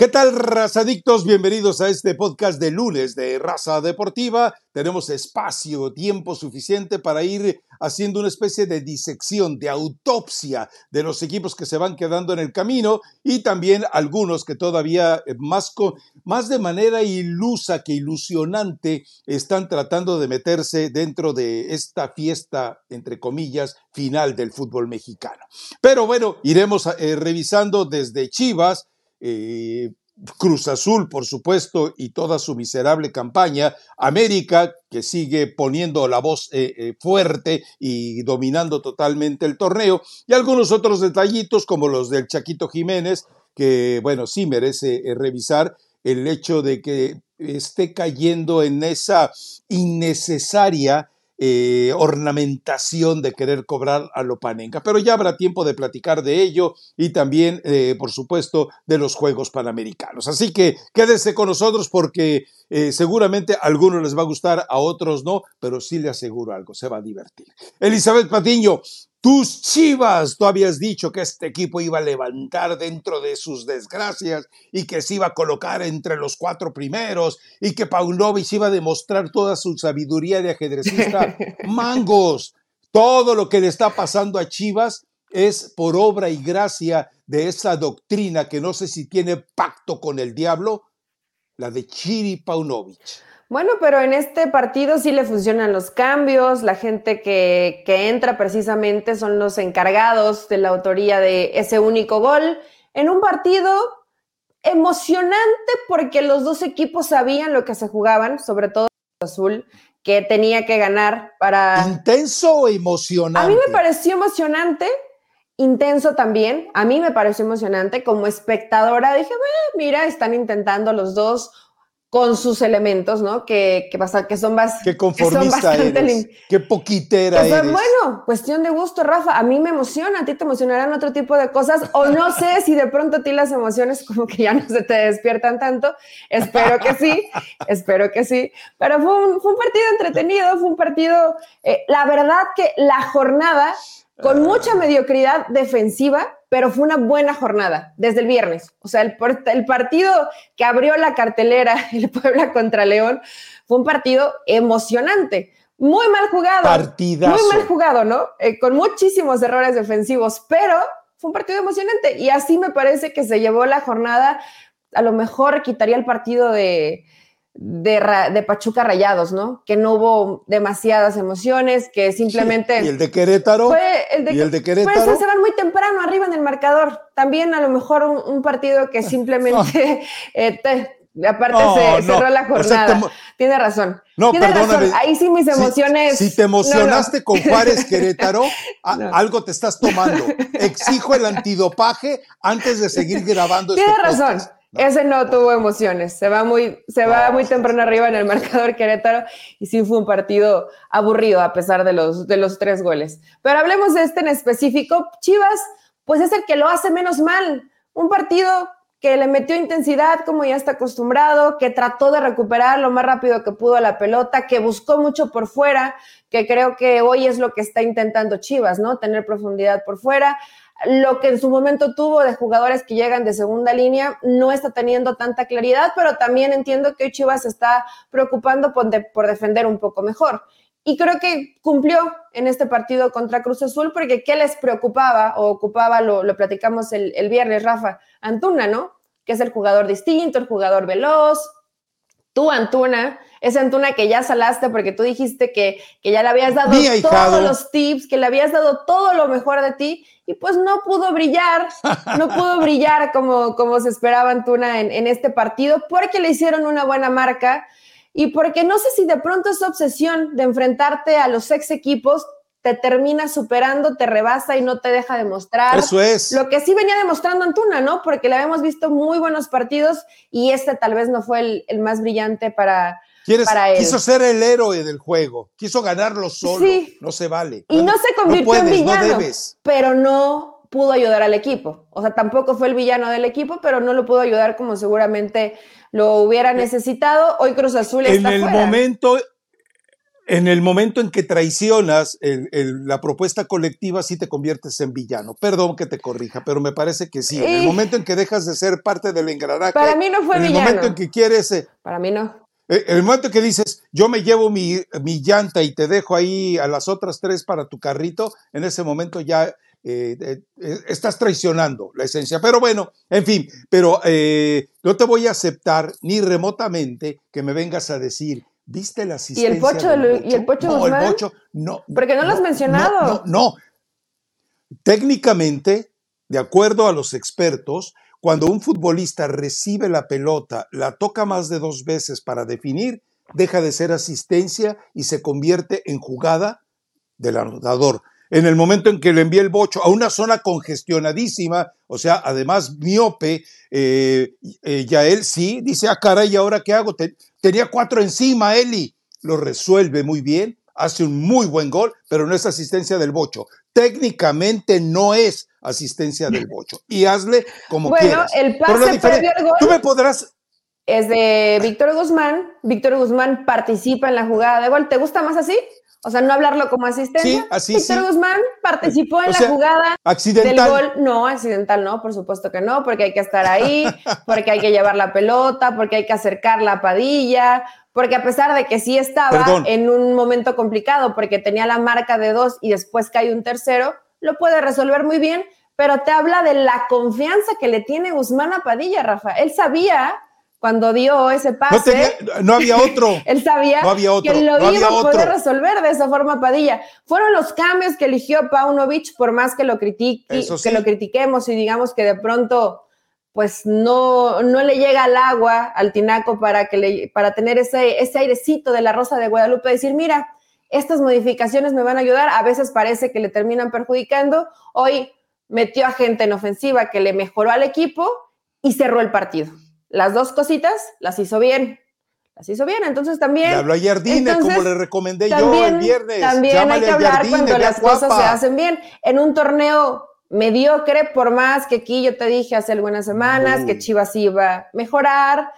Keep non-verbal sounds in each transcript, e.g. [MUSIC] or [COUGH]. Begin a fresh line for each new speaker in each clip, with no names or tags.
¿Qué tal, razadictos? Bienvenidos a este podcast de lunes de Raza Deportiva. Tenemos espacio, tiempo suficiente para ir haciendo una especie de disección, de autopsia de los equipos que se van quedando en el camino y también algunos que todavía eh, más, más de manera ilusa que ilusionante están tratando de meterse dentro de esta fiesta, entre comillas, final del fútbol mexicano. Pero bueno, iremos eh, revisando desde Chivas eh, Cruz Azul, por supuesto, y toda su miserable campaña, América, que sigue poniendo la voz eh, eh, fuerte y dominando totalmente el torneo, y algunos otros detallitos como los del Chaquito Jiménez, que, bueno, sí merece revisar el hecho de que esté cayendo en esa innecesaria eh, ornamentación de querer cobrar a Lopanenka. Pero ya habrá tiempo de platicar de ello y también, eh, por supuesto, de los Juegos Panamericanos. Así que quédese con nosotros porque eh, seguramente a algunos les va a gustar, a otros no, pero sí le aseguro algo, se va a divertir. Elizabeth Patiño, tus chivas, tú habías dicho que este equipo iba a levantar dentro de sus desgracias y que se iba a colocar entre los cuatro primeros y que Paunovic iba a demostrar toda su sabiduría de ajedrecista. [LAUGHS] Mangos, todo lo que le está pasando a Chivas es por obra y gracia de esa doctrina que no sé si tiene pacto con el diablo, la de Chiri Paunovic.
Bueno, pero en este partido sí le funcionan los cambios, la gente que, entra precisamente son los encargados de la autoría de ese único gol, en un partido emocionante porque los dos equipos sabían lo que se jugaban, sobre todo Azul, que tenía que ganar para...
Intenso o emocionante.
A mí me pareció emocionante, intenso también, a mí me pareció emocionante, como espectadora. Dije, mira, están intentando los dos con sus elementos, ¿no? Que, que, pasa, que son más...
Qué conformista eres, qué poquitera eres.
Bueno, cuestión de gusto, Rafa. A mí me emociona, a ti te emocionarán otro tipo de cosas, o no sé [LAUGHS] si de pronto a ti las emociones como que ya no se te despiertan tanto. Espero que sí, [LAUGHS] espero que sí. Pero fue un, fue un partido entretenido, fue un partido... Eh, la verdad que la jornada, con mucha mediocridad defensiva, pero fue una buena jornada desde el viernes. O sea, el, el, partido que abrió la cartelera, [LAUGHS] el Puebla contra León, fue un partido emocionante. Muy mal jugado.
Partidazo.
Muy mal jugado, ¿no? Eh, con muchísimos errores defensivos, pero fue un partido emocionante. Y así me parece que se llevó la jornada. A lo mejor quitaría el partido de, de, Pachuca Rayados, ¿no? Que no hubo demasiadas emociones, que simplemente...
¿Y el de Querétaro?
Fue el de,
¿Y el de Querétaro?
Pues se van muy temprano arriba en el marcador. También a lo mejor un, partido que [LAUGHS] simplemente... Eh, aparte se cerró la jornada. Tiene razón.
No, perdóname.
Ahí sí mis emociones.
Si, te emocionaste con [LAUGHS] Juárez Querétaro, algo te estás tomando. Exijo el antidopaje antes de seguir grabando.
Tiene este razón. Ese no tuvo emociones, se va muy, se va muy temprano arriba en el [LAUGHS] marcador Querétaro y sí fue un partido aburrido a pesar de los, de los tres goles. Pero hablemos de este en específico. Chivas, pues es el que lo hace menos mal. Un partido que le metió intensidad como ya está acostumbrado, que trató de recuperar lo más rápido que pudo la pelota, que buscó mucho por fuera, que creo que hoy es lo que está intentando Chivas, ¿no? Tener profundidad por fuera lo que en su momento tuvo de jugadores que llegan de segunda línea no está teniendo tanta claridad, pero también entiendo que hoy Chivas está preocupando por, defender un poco mejor. Y creo que cumplió en este partido contra Cruz Azul, porque ¿qué les preocupaba o ocupaba? Lo, lo platicamos el, el viernes, Rafa, Antuna, ¿no? Que es el jugador distinto, el jugador veloz, tú, Antuna, esa Antuna que ya salaste porque tú dijiste que, que ya le habías dado todos los tips, que le habías dado todo lo mejor de ti y pues no pudo brillar, no pudo brillar como, como se esperaba Antuna en, en este partido porque le hicieron una buena marca y porque no sé si de pronto esa obsesión de enfrentarte a los ex equipos te termina superando, te rebasa y no te deja demostrar.
Eso es.
Lo que sí venía demostrando Antuna, ¿no? Porque le habíamos visto muy buenos partidos y este tal vez no fue el, más brillante para, para él.
Quiso ser el héroe del juego, quiso ganarlo solo. Sí. No se vale.
Y no, se convirtió en villano, pero no pudo ayudar al equipo. O sea, tampoco fue el villano del equipo, pero no lo pudo ayudar como seguramente lo hubiera necesitado. Hoy Cruz Azul está
En el momento en el momento en que traicionas la propuesta colectiva, sí te conviertes en villano. Perdón que te corrija, pero me parece que sí. En el momento en que dejas de ser parte del engranaje.
Para mí no fue
en
villano.
En el momento en que quieres. Eh,
Para mí no.
Eh, en el momento en que dices, yo me llevo mi, mi, llanta y te dejo ahí a las otras tres para tu carrito, en ese momento ya eh, estás traicionando la esencia. Pero bueno, en fin, pero no te voy a aceptar ni remotamente que me vengas a decir ¿Viste la asistencia?
¿Y el Pocho, ¿Y el Pocho
no,
Guzmán?
el Pocho, no.
Porque no, lo has mencionado.
No, no, Técnicamente, de acuerdo a los expertos, cuando un futbolista recibe la pelota, la toca más de dos veces para definir, deja de ser asistencia y se convierte en jugada del anotador. En el momento en que le envía el bocho a una zona congestionadísima, o sea, además miope, eh, eh, ya él sí dice, ah, caray, ¿y ahora qué hago? tenía cuatro encima, Eli. Lo resuelve muy bien, hace un muy buen gol, pero no es asistencia del bocho. Técnicamente no es asistencia del bocho. Y hazle como quieras.
Bueno, el pase previo al gol.
Tú me podrás
es de Víctor Guzmán. Víctor Guzmán participa en la jugada de gol. ¿Te gusta más así? O sea, no hablarlo como asistencia.
Sí, así
Víctor Guzmán participó en la jugada
accidental.
del gol. No, accidental no, por supuesto que no, porque hay que estar ahí, porque hay que llevar la pelota, porque hay que acercar la padilla, porque a pesar de que sí estaba
Perdón.
en un momento complicado, porque tenía la marca de dos y después cae un tercero, lo puede resolver muy bien, pero te habla de la confianza que le tiene Guzmán a Padilla, Rafa. Él sabía cuando dio ese
No,
pase.
tenía- no había otro. [LAUGHS]
Él sabía
No había otro,
que lo
no
iba a poder
otro.
resolver de esa forma Padilla. Fueron los cambios que eligió Paunovic, por más que lo, critique,
Eso sí.
que lo critiquemos y digamos que de pronto pues no, no le llega al agua al tinaco para, que le, para tener ese, ese airecito de la Rosa de Guadalupe, decir, mira, estas modificaciones me van a ayudar, a veces parece que le terminan perjudicando, hoy metió a gente en ofensiva que le mejoró al equipo y cerró el partido. Las dos cositas las hizo bien, las hizo bien, entonces también...
Le habló a Jardine, como le recomendé yo el viernes.
También hay que hablar cuando las cosas se hacen bien. En un torneo mediocre, por más que aquí yo te dije hace algunas semanas que Chivas iba a mejorar,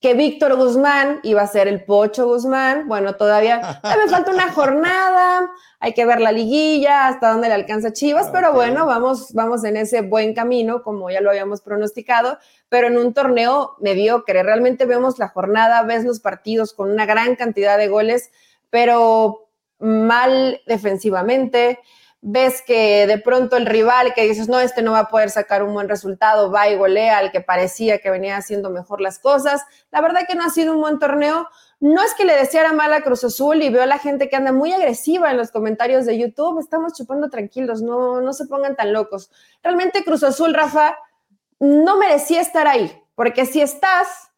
que Víctor Guzmán iba a ser el Pocho Guzmán. Bueno, todavía, [LAUGHS] me falta una jornada, hay que ver la liguilla, hasta dónde le alcanza Chivas, pero bueno, vamos, vamos en ese buen camino, como ya lo habíamos pronosticado, pero en un torneo mediocre. Realmente vemos la jornada, ves los partidos con una gran cantidad de goles, pero mal defensivamente. Ves que de pronto el rival que dices, no, este no va a poder sacar un buen resultado, va y golea al que parecía que venía haciendo mejor las cosas. La verdad que no ha sido un buen torneo. No es que le deseara mal a Cruz Azul y veo a la gente que anda muy agresiva en los comentarios de YouTube. Estamos chupando tranquilos, no, no se pongan tan locos. Realmente Cruz Azul, Rafa, no merecía estar ahí, porque si estás,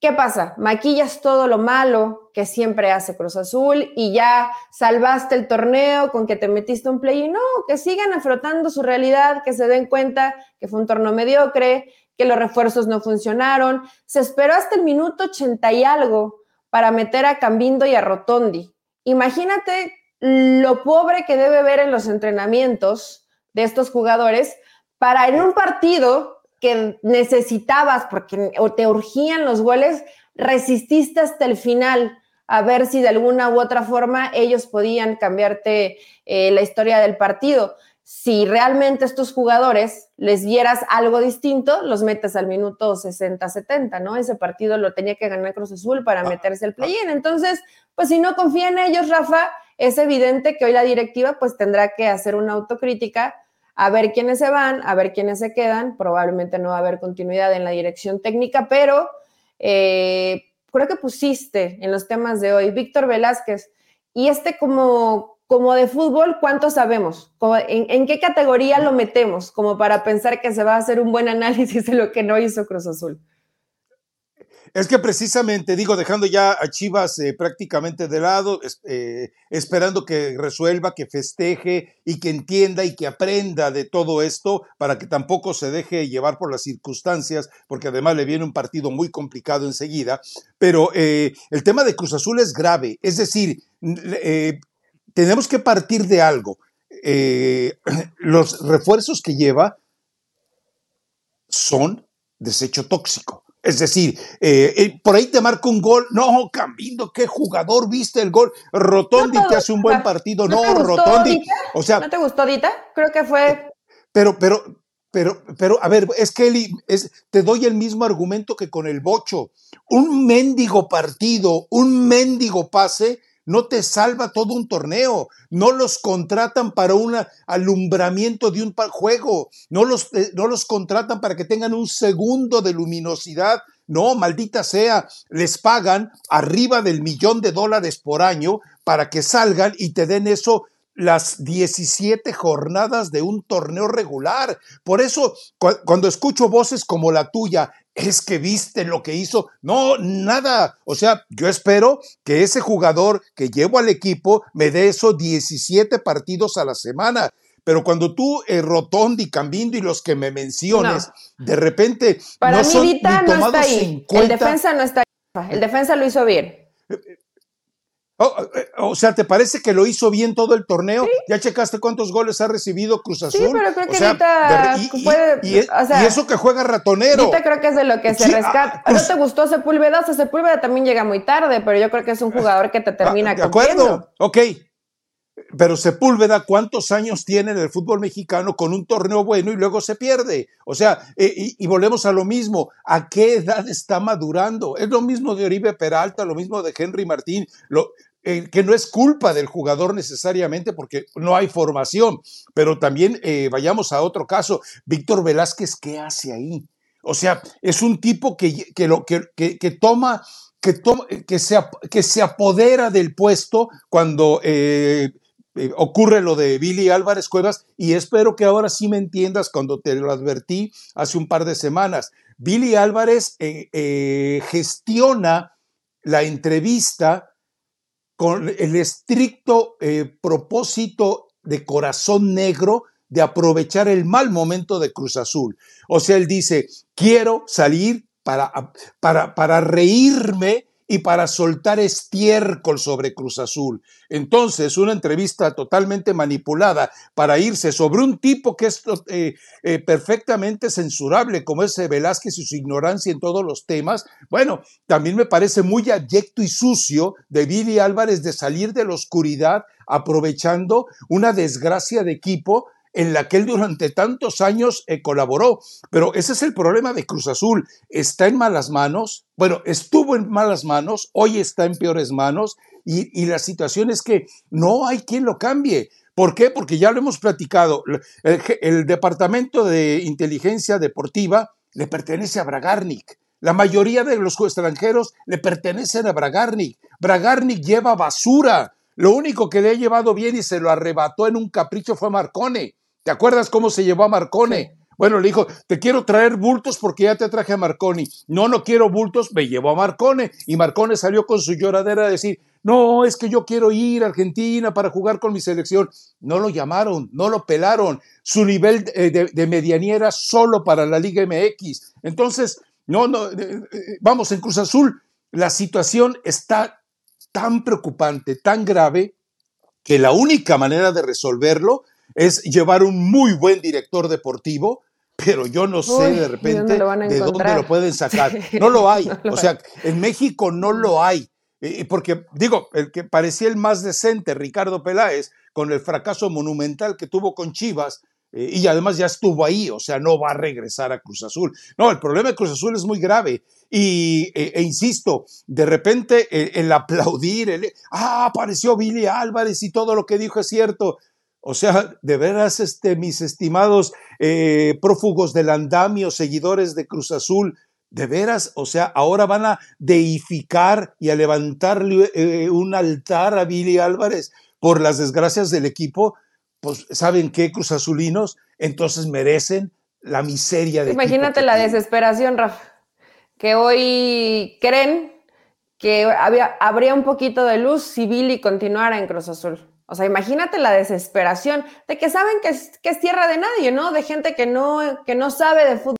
¿qué pasa? Maquillas todo lo malo que siempre hace Cruz Azul y ya salvaste el torneo con que te metiste un play y no, que sigan afrontando su realidad, que se den cuenta que fue un torneo mediocre, que los refuerzos no funcionaron. Se esperó hasta el minuto 80 y algo para meter a Cambindo y a Rotondi. Imagínate lo pobre que debe ver en los entrenamientos de estos jugadores para en un partido que necesitabas porque te urgían los goles, resististe hasta el final a ver si de alguna u otra forma ellos podían cambiarte eh, la historia del partido. Si realmente estos jugadores les dieras algo distinto, los metes al minuto 60-70, ¿no? Ese partido lo tenía que ganar Cruz Azul para meterse al play-in. Entonces, pues si no confía en ellos, Rafa, es evidente que hoy la directiva pues tendrá que hacer una autocrítica a ver quiénes se van, a ver quiénes se quedan. Probablemente no va a haber continuidad en la dirección técnica, pero eh, creo que pusiste en los temas de hoy Víctor Velázquez y este como, como de fútbol, ¿cuánto sabemos? En, ¿En qué categoría lo metemos? Como para pensar que se va a hacer un buen análisis de lo que no hizo Cruz Azul.
Es que precisamente, digo, dejando ya a Chivas eh, prácticamente de lado, eh, esperando que resuelva, que festeje y que entienda y que aprenda de todo esto para que tampoco se deje llevar por las circunstancias, porque además le viene un partido muy complicado enseguida. Pero eh, el tema de Cruz Azul es grave, es decir, tenemos que partir de algo. [CLEARS THROAT] Los refuerzos que lleva son desecho tóxico. Es decir, eh, eh, por ahí te marca un gol. No, Cambindo, qué jugador viste el gol. Rotondi te hace un buen partido. No, Rotondi. O sea,
¿No te gustó Dita? Creo que fue.
Pero, pero, pero, pero, a ver, es que es, te doy el mismo argumento que con el Bocho. Un mendigo partido, un mendigo pase, no te salva todo un torneo. No los contratan para un alumbramiento de un juego. No los, eh, no los contratan para que tengan un segundo de luminosidad. No, maldita sea, les pagan arriba del millón de dólares por año para que salgan y te den eso las 17 jornadas de un torneo regular. Por eso, cuando escucho voces como la tuya, es que viste lo que hizo. No, nada. O sea, yo espero que ese jugador que llevo al equipo me dé esos 17 partidos a la semana. Pero cuando tú, eh, Rotondi, Cambindo y los que me menciones, de repente.
Para no mí, no está ahí. El defensa no está ahí. El defensa lo hizo bien. Eh,
Oh, eh, o sea, ¿te parece que lo hizo bien todo el torneo? ¿Ya checaste cuántos goles ha recibido Cruz Azul?
Sí, pero creo que ahorita
y, puede, y, eso que juega ratonero.
Ahorita creo que es de lo que se rescata. Ah, ¿No te gustó Sepúlveda? O sea, Sepúlveda también llega muy tarde, pero yo creo que es un jugador que te ah, termina
De acuerdo, ok. Pero Sepúlveda, ¿cuántos años tiene en el fútbol mexicano con un torneo bueno y luego se pierde? O sea, eh, y, y, volvemos a lo mismo. ¿A qué edad está madurando? Es lo mismo de Oribe Peralta, lo mismo de Henry Martín. Lo, eh, que no es culpa del jugador necesariamente porque no hay formación, pero también eh, vayamos a otro caso, Víctor Velázquez, ¿qué hace ahí? O sea, es un tipo que, que, lo, que, que toma, que, se, que se apodera del puesto cuando eh, ocurre lo de Billy Álvarez Cuevas y espero que ahora sí me entiendas cuando te lo advertí hace un par de semanas. Billy Álvarez gestiona la entrevista con el estricto eh, propósito de corazón negro de aprovechar el mal momento de Cruz Azul. O sea, él dice, quiero salir para, para, para reírme y para soltar estiércol sobre Cruz Azul. Entonces, una entrevista totalmente manipulada para irse sobre un tipo que es eh, eh, perfectamente censurable, como es Velázquez y su ignorancia en todos los temas, bueno, también me parece muy abyecto y sucio de Billy Álvarez de salir de la oscuridad aprovechando una desgracia de equipo en la que él durante tantos años eh, colaboró. Pero ese es el problema de Cruz Azul. Está en malas manos, bueno, estuvo en malas manos, hoy está en peores manos y, la situación es que no hay quien lo cambie. ¿Por qué? Porque ya lo hemos platicado. El, Departamento de Inteligencia Deportiva le pertenece a Bragarnik. La mayoría de los extranjeros le pertenecen a Bragarnik. Bragarnik lleva basura. Lo único que le ha llevado bien y se lo arrebató en un capricho fue Marcone. ¿Te acuerdas cómo se llevó a Marcone? Bueno, le dijo, te quiero traer bultos porque ya te traje a Marconi. No, no quiero bultos, me llevó a Marcone. Y Marcone salió con su lloradera a decir, no, es que yo quiero ir a Argentina para jugar con mi selección. No lo llamaron, no lo pelaron. Su nivel de, de, medianía era solo para la Liga MX. Entonces, no, no, eh, eh, vamos, en Cruz Azul la situación está tan preocupante, tan grave, que la única manera de resolverlo es llevar un muy buen director deportivo, pero yo no sé de repente de dónde lo pueden [LAUGHS] sacar. No lo hay. [LAUGHS] o sea, en México no lo hay. Porque, digo, el que parecía el más decente, Ricardo Peláez, con el fracaso monumental que tuvo con Chivas, eh, y además ya estuvo ahí, o sea, no va a regresar a Cruz Azul. No, el problema de Cruz Azul es muy grave. Y, e, e insisto, de repente el, aplaudir, el, ah, apareció Billy Álvarez y todo lo que dijo es cierto. O sea, de veras, este, mis estimados eh, prófugos del andamio, seguidores de Cruz Azul, de veras, o sea, ahora van a deificar y a levantarle eh, un altar a Billy Álvarez por las desgracias del equipo. Pues, ¿saben qué, Cruz Azulinos? Entonces merecen la miseria de
Imagínate la desesperación, Rafa, que hoy creen que había, habría un poquito de luz si Billy continuara en Cruz Azul. O sea, imagínate la desesperación de que saben que es, que es tierra de nadie, ¿no? De gente que no, que no sabe de fútbol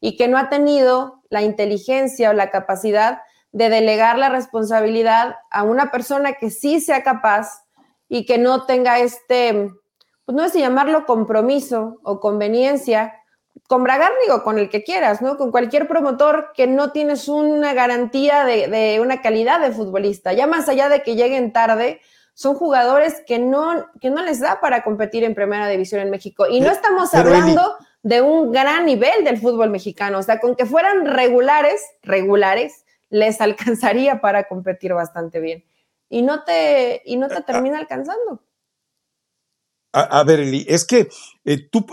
y que no ha tenido la inteligencia o la capacidad de delegar la responsabilidad a una persona que sí sea capaz y que no tenga este, pues no sé si llamarlo compromiso o conveniencia con Bragarni o con el que quieras, ¿no? Con cualquier promotor que no tienes una garantía de, de, una calidad de futbolista. Ya más allá de que lleguen tarde, son jugadores que no, que no les da para competir en primera división en México. Y no estamos hablando de un gran nivel del fútbol mexicano. O sea, con que fueran regulares, regulares, les [LAUGHS] alcanzaría para competir bastante bien. Y no te, y no te termina alcanzando.
A, ver, Eli, es que eh, tú,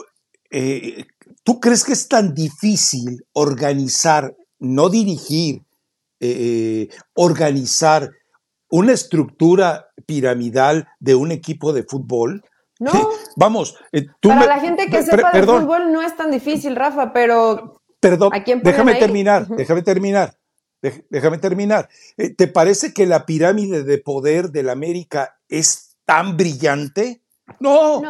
eh, ¿tú crees que es tan difícil organizar, no dirigir, eh, organizar una estructura piramidal de un equipo de fútbol?
No. [LAUGHS]
Vamos,
tú Para la gente que sepa de fútbol no es tan difícil, Rafa, pero.
Perdón, déjame terminar, déjame terminar. Déjame terminar. ¿Te parece que la pirámide de poder de la América es tan brillante? No,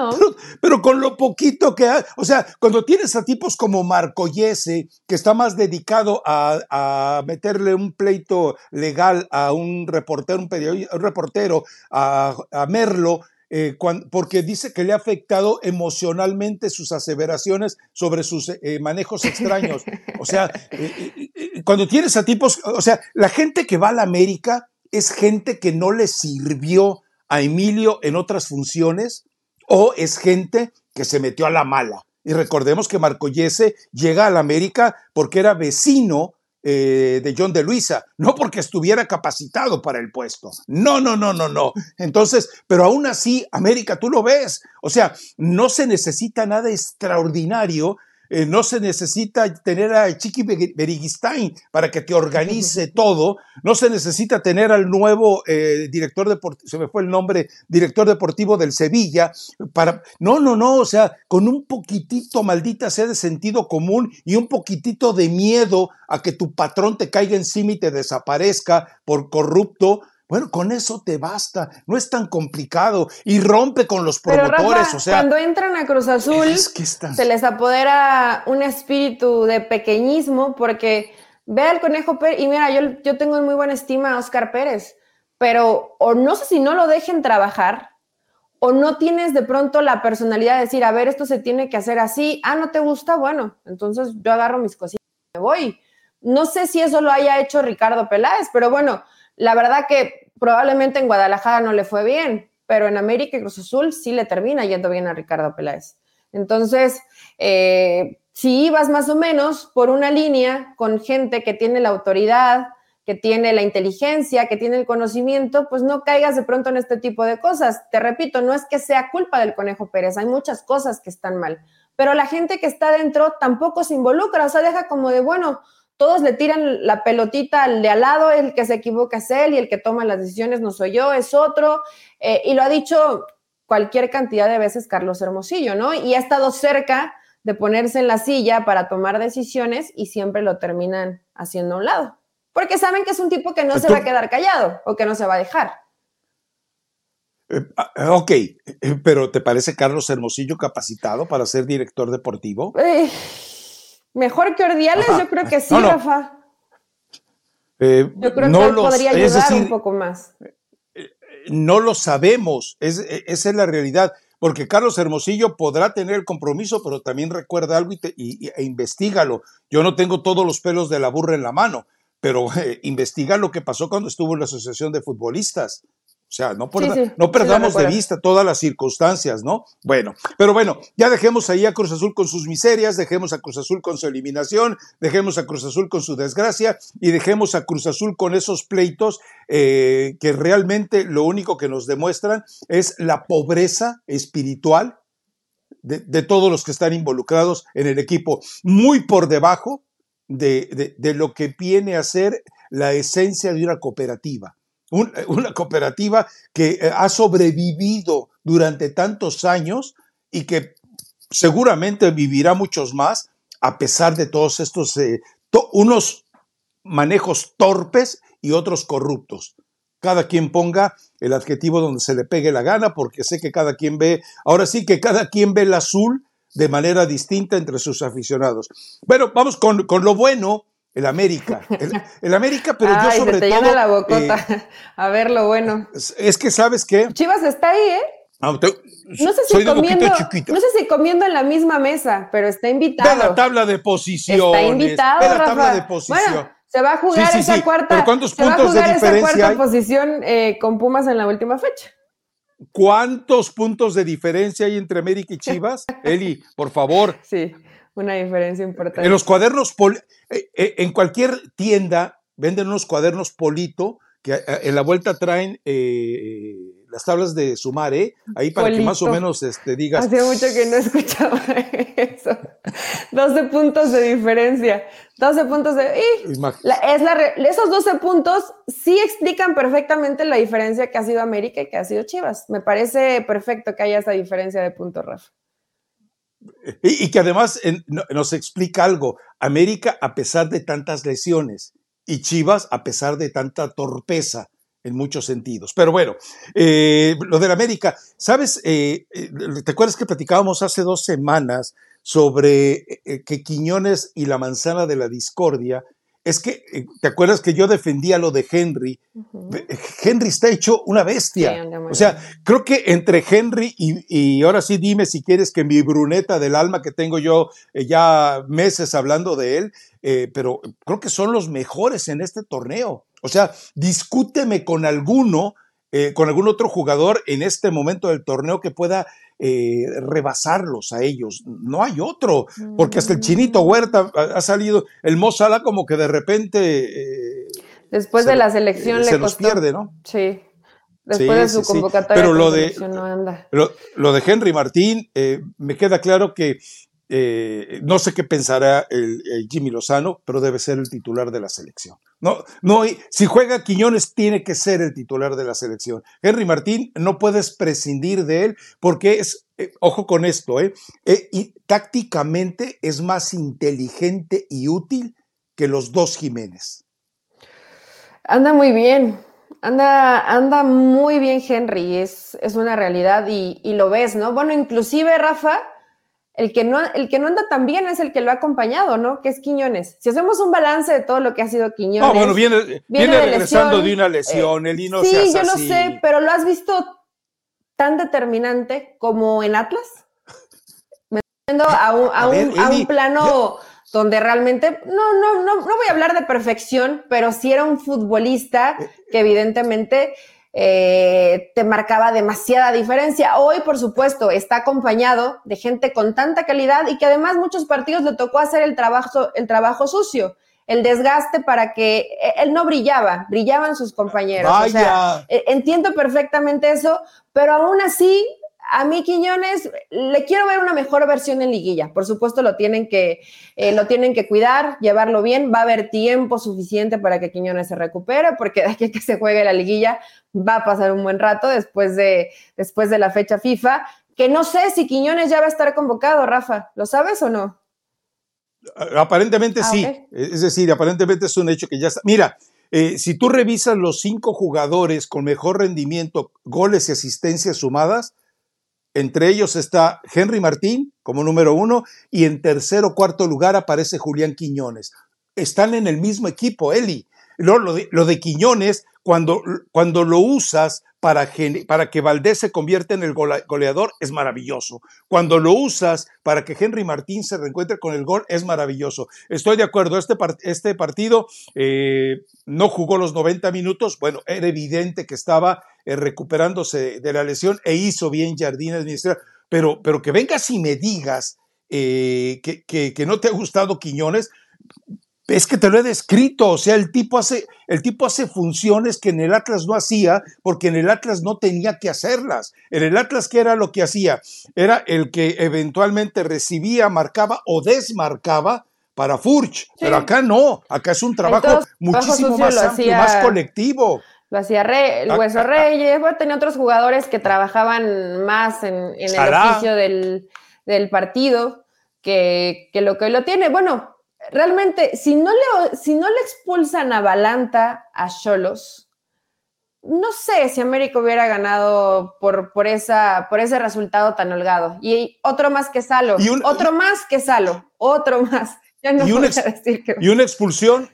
Pero, con lo poquito que hay, o sea, cuando tienes a tipos como Marco Yese, que está más dedicado a, meterle un pleito legal a un reportero, un, un reportero, a, Merlo, eh, porque dice que le ha afectado emocionalmente sus aseveraciones sobre sus eh, manejos extraños. O sea, [LAUGHS] eh, cuando tienes a tipos, o sea, la gente que va a la América es gente que no le sirvió a Emilio en otras funciones o es gente que se metió a la mala. Y recordemos que Marco Yese llega a la América porque era vecino eh, de John de Luisa, no porque estuviera capacitado para el puesto. No, no, no, no, no. Entonces, pero aún así, América, tú lo ves. O sea, no se necesita nada extraordinario eh, no se necesita tener a Chiqui Beriguistain para que te organice todo, no se necesita tener al nuevo eh, director deportivo, se me fue el nombre, director deportivo del Sevilla, para, no, no, no, o sea, con un poquitito, maldita sea, de sentido común y un poquitito de miedo a que tu patrón te caiga encima y te desaparezca por corrupto, bueno, con eso te basta, no es tan complicado y rompe con los promotores. o sea,
cuando entran a Cruz Azul, se les apodera un espíritu de pequeñismo porque ve al Conejo Pérez y mira, yo, yo tengo en muy buena estima a Oscar Pérez, pero o no sé si no lo dejen trabajar o no tienes de pronto la personalidad de decir, a ver, esto se tiene que hacer así, ah, no te gusta, bueno, entonces yo agarro mis cositas y me voy. No sé si eso lo haya hecho Ricardo Peláez, pero bueno la verdad que probablemente en Guadalajara no le fue bien, pero en América y Cruz Azul sí le termina yendo bien a Ricardo Peláez. Entonces, eh, si ibas más o menos por una línea con gente que tiene la autoridad, que tiene la inteligencia, que tiene el conocimiento, pues no caigas de pronto en este tipo de cosas. Te repito, no es que sea culpa del Conejo Pérez, hay muchas cosas que están mal, pero la gente que está dentro tampoco se involucra, o sea, deja como de, bueno, todos le tiran la pelotita al de al lado, el que se equivoca es él y el que toma las decisiones no soy yo, es otro. Eh, y lo ha dicho cualquier cantidad de veces Carlos Hermosillo, ¿no? Y ha estado cerca de ponerse en la silla para tomar decisiones y siempre lo terminan haciendo a un lado. Porque saben que es un tipo que no se va a quedar callado o que no se va a dejar.
Eh, ah, ok, eh, pero ¿te parece Carlos Hermosillo capacitado para ser director deportivo?
Mejor que Ordiales, yo creo que sí, Rafa. Eh, yo creo que podría ayudar un poco más.
Eh, no lo sabemos, es, esa es la realidad, porque Carlos Hermosillo podrá tener el compromiso, pero también recuerda algo y, e investigalo. Yo no tengo todos los pelos de la burra en la mano, pero [LAUGHS] eh, investiga lo que pasó cuando estuvo en la Asociación de Futbolistas. O sea, no, no perdamos de vista todas las circunstancias, ¿no? Bueno, pero bueno, ya dejemos ahí a Cruz Azul con sus miserias, dejemos a Cruz Azul con su eliminación, dejemos a Cruz Azul con su desgracia y dejemos a Cruz Azul con esos pleitos eh, que realmente lo único que nos demuestran es la pobreza espiritual de, todos los que están involucrados en el equipo, muy por debajo de, de lo que viene a ser la esencia de una cooperativa una cooperativa que eh, ha sobrevivido durante tantos años y que seguramente vivirá muchos más a pesar de todos estos, eh, unos manejos torpes y otros corruptos. Cada quien ponga el adjetivo donde se le pegue la gana, porque sé que cada quien ve, ahora sí que cada quien ve el azul de manera distinta entre sus aficionados. Bueno, vamos con, con lo bueno el América. El, América, pero yo sobre
se te
todo.
la bocota. Eh, [LAUGHS] a ver lo bueno.
Es que, ¿sabes qué?
Chivas está ahí, ¿eh? Ah, no, sé si comiendo, no sé si comiendo en la misma mesa, pero está invitado.
Ve la tabla de posiciones.
Está invitado,
Ve la tabla de posición.
se va a jugar esa cuarta.
¿Cuántos puntos
de
diferencia
esa posición eh, con Pumas en la última fecha.
¿Cuántos puntos de diferencia hay entre América y Chivas? [LAUGHS] Eli, por favor.
Sí, una diferencia importante.
En los cuadernos, en cualquier tienda venden unos cuadernos Polito que en la vuelta traen las tablas de sumar, ¿eh? Ahí para que más o menos este, digas.
Hacía mucho que no escuchaba [LAUGHS] eso. 12 puntos de diferencia. 12 puntos de. es la, esos 12 puntos sí explican perfectamente la diferencia que ha sido América y que ha sido Chivas. Me parece perfecto que haya esa diferencia de puntos, Rafa.
Y, que además nos explica algo. América, a pesar de tantas lesiones, y Chivas, a pesar de tanta torpeza en muchos sentidos. Pero bueno, eh, lo del América, ¿sabes? Eh, eh, ¿Te acuerdas que platicábamos hace dos semanas sobre que Quiñones y la manzana de la discordia? Es que, ¿te acuerdas que yo defendía lo de Henry? Henry está hecho una bestia. o sea, creo que entre Henry y, y, ahora sí dime si quieres que mi bruneta del alma, que tengo yo ya meses hablando de él, pero creo que son los mejores en este torneo. O sea, discúteme con alguno, eh, con algún otro jugador en este momento del torneo que pueda eh, rebasarlos a ellos. No hay otro, porque hasta el chinito mm. Huerta ha, salido, el Mozala como que de repente...
Eh, Después de la selección
se nos pierde, ¿no?
Sí. Después de su convocatoria.
Pero lo de, Lo, de Henry Martín, me queda claro que no sé qué pensará el, Jimmy Lozano, pero debe ser el titular de la selección. No, no, si juega Quiñones, tiene que ser el titular de la selección. Henry Martín, no puedes prescindir de él porque es, eh, ojo con esto, eh, eh, tácticamente es más inteligente y útil que los dos Jiménez.
Anda muy bien, anda, anda muy bien Henry, es, es una realidad y, y lo ves, ¿no? Bueno, inclusive Rafa, el que, no, el que no anda tan bien es el que lo ha acompañado, ¿no? Que es Quiñones. Si hacemos un balance de todo lo que ha sido Quiñones.
No, bueno, viene, viene, regresando de una lesión, el Lino
Sí, yo lo sé, pero ¿lo has visto tan determinante como en Atlas? Me estoy a un, a, un, a un plano donde realmente, no, no, no, no voy a hablar de perfección, pero sí era un futbolista eh, que evidentemente eh, te marcaba demasiada diferencia. Hoy, por supuesto, está acompañado de gente con tanta calidad y que además muchos partidos le tocó hacer el trabajo, el trabajo sucio, el desgaste para que eh, él no brillaba, brillaban sus compañeros. Eh, entiendo perfectamente eso, pero aún así a mí Quiñones le quiero ver una mejor versión en liguilla. Por supuesto lo tienen que eh, lo tienen que cuidar, llevarlo bien. Va a haber tiempo suficiente para que Quiñones se recupere, porque de aquí a que se juegue la liguilla va a pasar un buen rato después de después de la fecha FIFA. Que no sé si Quiñones ya va a estar convocado, Rafa. ¿Lo sabes o no?
Aparentemente ah, sí. Es decir, aparentemente es un hecho que ya está. Mira, eh, si tú revisas los cinco jugadores con mejor rendimiento, goles y asistencias sumadas, entre ellos está Henry Martín como número uno y en tercer o cuarto lugar aparece Julián Quiñones. Están en el mismo equipo, Eli. Lo, de, Quiñones, cuando, cuando lo usas para, para, que Valdés se convierta en el goleador, es maravilloso. Cuando lo usas para que Henry Martín se reencuentre con el gol, es maravilloso. Estoy de acuerdo, este, este partido eh, no jugó los 90 minutos. Bueno, era evidente que estaba eh, recuperándose de la lesión e hizo bien Jardines, pero, pero que vengas y me digas eh, que, que, no te ha gustado Quiñones, es que te lo he descrito, o sea, el tipo, hace, el tipo hace funciones que en el Atlas no hacía, porque en el Atlas no tenía que hacerlas. En el Atlas, ¿qué era lo que hacía? Era el que eventualmente recibía, marcaba o desmarcaba para Furch, pero acá no, acá es un trabajo muchísimo más amplio, más colectivo
lo hacía el ah, Hueso ah, ah. Reyes, bueno, tenía otros jugadores que trabajaban más en, el oficio del, partido que, lo que lo tiene. Bueno, realmente, si no le, si no le expulsan a Balanta a Cholos, no sé si América hubiera ganado por, por, esa, por ese resultado tan holgado. Y otro más que Salo, otro más que Salo, otro más.
y, una expulsión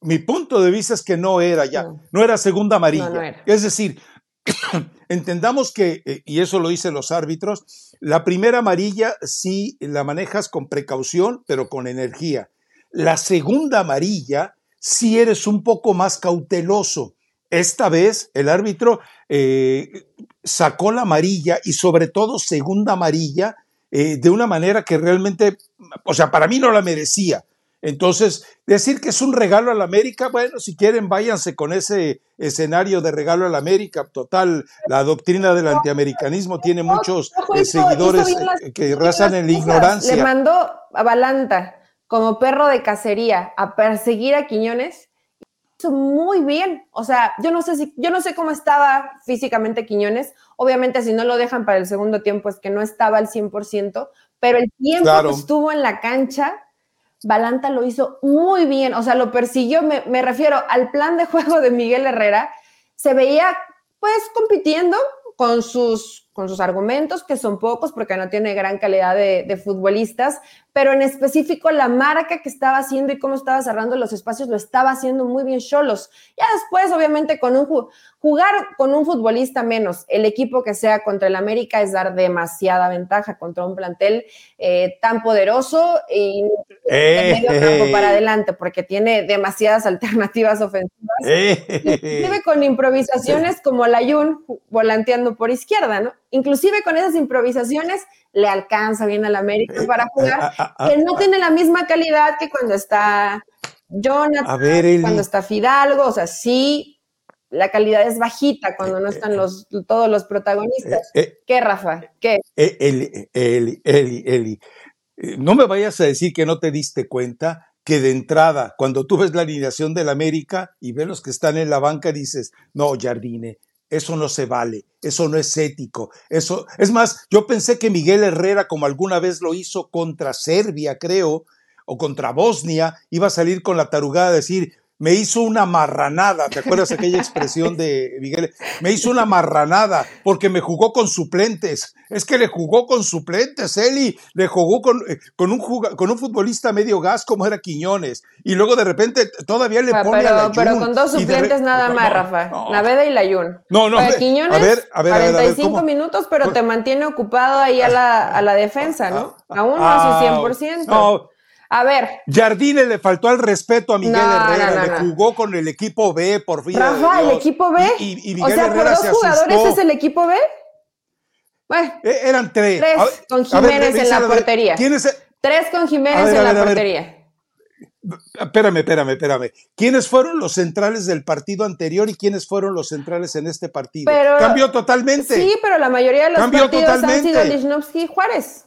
mi punto de vista es que no era ya, no, era segunda amarilla. Es decir, [CLEARS THROAT] entendamos que, eh, y eso lo dicen los árbitros, la primera amarilla sí la manejas con precaución, pero con energía. La segunda amarilla sí eres un poco más cauteloso. Esta vez el árbitro eh, sacó la amarilla y sobre todo segunda amarilla eh, de una manera que realmente, o sea, para mí no la merecía. Entonces, decir que es un regalo a la América, bueno, si quieren, váyanse con ese escenario de regalo a la América. Total, la doctrina del antiamericanismo tiene muchos eh, seguidores eh, que razan en la ignorancia.
Le mandó a Balanta como perro de cacería a perseguir a Quiñones. Hizo muy bien. O sea, yo no sé si, yo no sé cómo estaba físicamente Quiñones. Obviamente, si no lo dejan para el segundo tiempo, es que no estaba al 100%, pero el tiempo que estuvo en la cancha Balanta lo hizo muy bien, o sea, lo persiguió, me, refiero al plan de juego de Miguel Herrera, se veía pues compitiendo con sus, con sus argumentos, que son pocos porque no tiene gran calidad de, futbolistas, pero en específico la marca que estaba haciendo y cómo estaba cerrando los espacios lo estaba haciendo muy bien Cholos. Ya después, obviamente, con un jugar con un futbolista menos, el equipo que sea contra el América es dar demasiada ventaja contra un plantel eh, tan poderoso y eh, medio campo para adelante, porque tiene demasiadas alternativas ofensivas. Eh, con improvisaciones como la Jun volanteando por izquierda, ¿no? Inclusive con esas improvisaciones le alcanza bien al América para jugar, que no tiene la misma calidad que cuando está Jonathan, cuando está Fidalgo, o sea, sí la calidad es bajita cuando no están los, todos los protagonistas. Eh, eh, ¿Qué, Rafa? ¿Qué?
Eh, Eli, Eli, Eli, Eli. No me vayas a decir que no te diste cuenta que de entrada, cuando tú ves la alineación del América y ves los que están en la banca, dices, no, Jardine, eso no se vale, eso no es ético. Eso, es más, yo pensé que Miguel Herrera, como alguna vez lo hizo contra Serbia, creo, o contra Bosnia, iba a salir con la tarugada de decir, me hizo una marranada, ¿te acuerdas aquella expresión de Miguel? Me hizo una marranada porque me jugó con suplentes. Es que le jugó con suplentes, Eli, le jugó con, eh, con, un, con un futbolista medio gas como era Quiñones. Y luego de repente todavía le ah, pone
pero,
a la
Pero con dos suplentes nada más, Rafa. Naveda y Layun.
No, no.
Para Quiñones, a ver, a ver, 45 minutos, pero te mantiene ocupado ahí a la, a la defensa, ¿no? Aún no a su 100%. Ah, no, a ver.
Jardine le faltó al respeto a Miguel Herrera, le jugó con el equipo B por fin.
Rafa, el equipo B. Y, Miguel o sea, Herrera por dos jugadores es el equipo B.
Bueno, e, eran tres.
Tres con Jiménez en la portería. ¿Quién es Tres con Jiménez en la portería.
Espérame, espérame, espérame. ¿Quiénes fueron los centrales del partido anterior y quiénes fueron los centrales en este partido? Cambió totalmente.
Sí, pero la mayoría de los Cambió partidos totalmente. han sido Lichnowsky y Juárez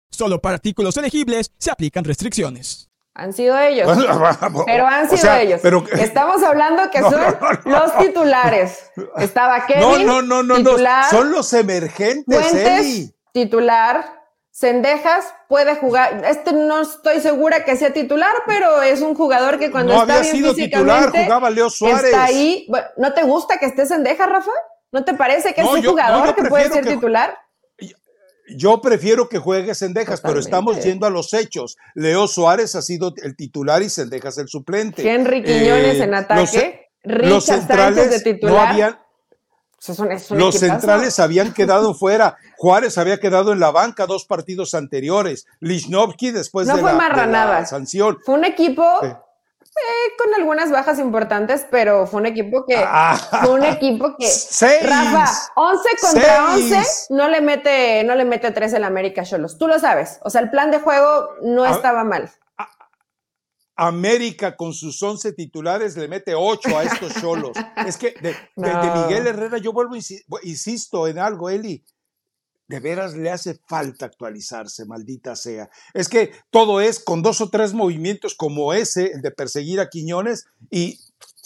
Solo para artículos elegibles se aplican restricciones.
Han sido ellos. [LAUGHS] pero han sido ellos. Estamos hablando que [LAUGHS] son los titulares. Estaba Kevin.
No, no, no, titular, Son los emergentes,
Fuentes, titular. Cendejas puede jugar. Este no estoy segura que sea titular, pero es un jugador que cuando está había bien sido titular,
jugaba Leo Suárez.
Está ahí. ¿No te gusta que esté Cendejas, Rafa? ¿No te parece que es un jugador que puede ser titular?
Yo prefiero que juegue Sendejas, pero estamos yendo a los hechos. Leo Suárez ha sido el titular y Sendejas el suplente.
Henry Quiñones en eh, ataque. Los, centrales de titular. No habían,
los centrales habían [LAUGHS] quedado fuera. Juárez había quedado en la banca dos partidos anteriores. Lichnowsky después de, la, sanción.
Fue un equipo Eh, con algunas bajas importantes, pero fue un equipo que. Ah. fue un equipo que. [LAUGHS]
Seis,
Rafa, 11 contra 11, no le mete, no le mete 3 el América Cholos. Tú lo sabes. O sea, el plan de juego no estaba mal.
América con sus 11 titulares le mete 8 a estos [LAUGHS] Cholos. es que de, Miguel Herrera, yo vuelvo, insisto en algo, Eli de veras le hace falta actualizarse, maldita sea. Es que todo es con dos o tres movimientos como ese, el de perseguir a Quiñones, y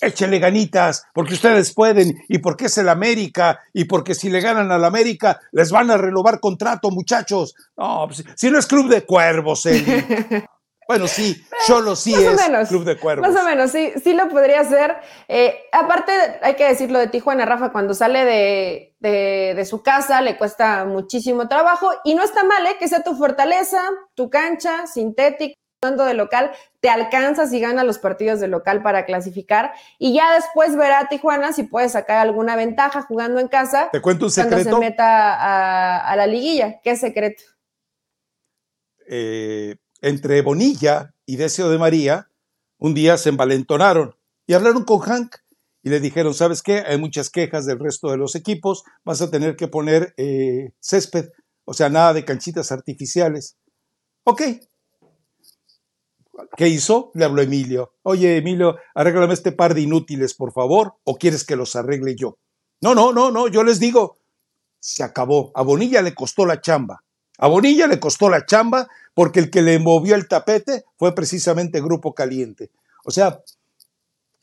échenle ganitas, porque ustedes pueden, y porque es el América, y porque si le ganan al América, les van a renovar contrato, muchachos. No, pues, si no es club de cuervos, Eli. [LAUGHS] Bueno, sí, solo sí es Club de Cuervos.
Más o menos, sí, sí lo podría hacer. Eh, aparte, hay que decirlo de Tijuana, Rafa, cuando sale de, de, su casa le cuesta muchísimo trabajo y no está mal, ¿eh? Que sea tu fortaleza, tu cancha, sintética, de local, te alcanzas y gana los partidos de local para clasificar y ya después verá a Tijuana si puede sacar alguna ventaja jugando en casa.
Te cuento un secreto.
Cuando se meta a, a la liguilla. ¿Qué secreto?
Eh, entre Bonilla y Deseo de María, un día se envalentonaron y hablaron con Hank y le dijeron, ¿sabes qué? Hay muchas quejas del resto de los equipos, vas a tener que poner eh, césped, o sea, nada de canchitas artificiales. Ok. ¿Qué hizo? Le habló Emilio. Oye, Emilio, arréglame este par de inútiles, por favor, o quieres que los arregle yo. No, no, no, no, yo les digo, se acabó. A Bonilla le costó la chamba. A Bonilla le costó la chamba porque el que le movió el tapete fue precisamente Grupo Caliente. O sea,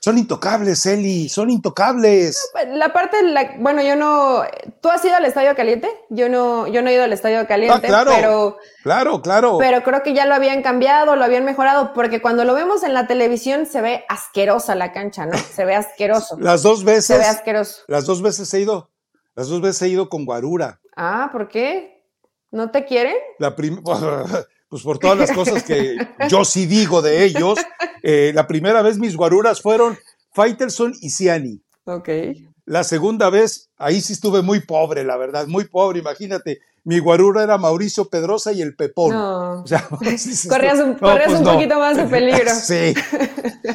son intocables, Eli, son intocables.
Pues, la parte, la, bueno, yo no. ¿Tú has ido al Estadio Caliente? Yo no, yo no he ido al Estadio Caliente,
ah, claro,
pero.
Claro, claro.
Pero creo que ya lo habían cambiado, lo habían mejorado, porque cuando lo vemos en la televisión se ve asquerosa la cancha, ¿no? Se ve asqueroso. [LAUGHS]
las dos veces. Se
ve asqueroso.
Las dos veces he ido. Las dos veces he ido con Guarura.
Ah, ¿por qué? ¿No te quieren?
La primera. [LAUGHS] pues por todas las cosas que [LAUGHS] yo sí digo de ellos. Eh, la primera vez mis guaruras fueron Faitelson y Ciani.
Ok.
La segunda vez, ahí sí estuve muy pobre, la verdad, muy pobre, imagínate. Mi guarura era Mauricio Pedrosa y el Pepón.
No. [LAUGHS] corrías un, pues poquito más de peligro. [LAUGHS]
sí.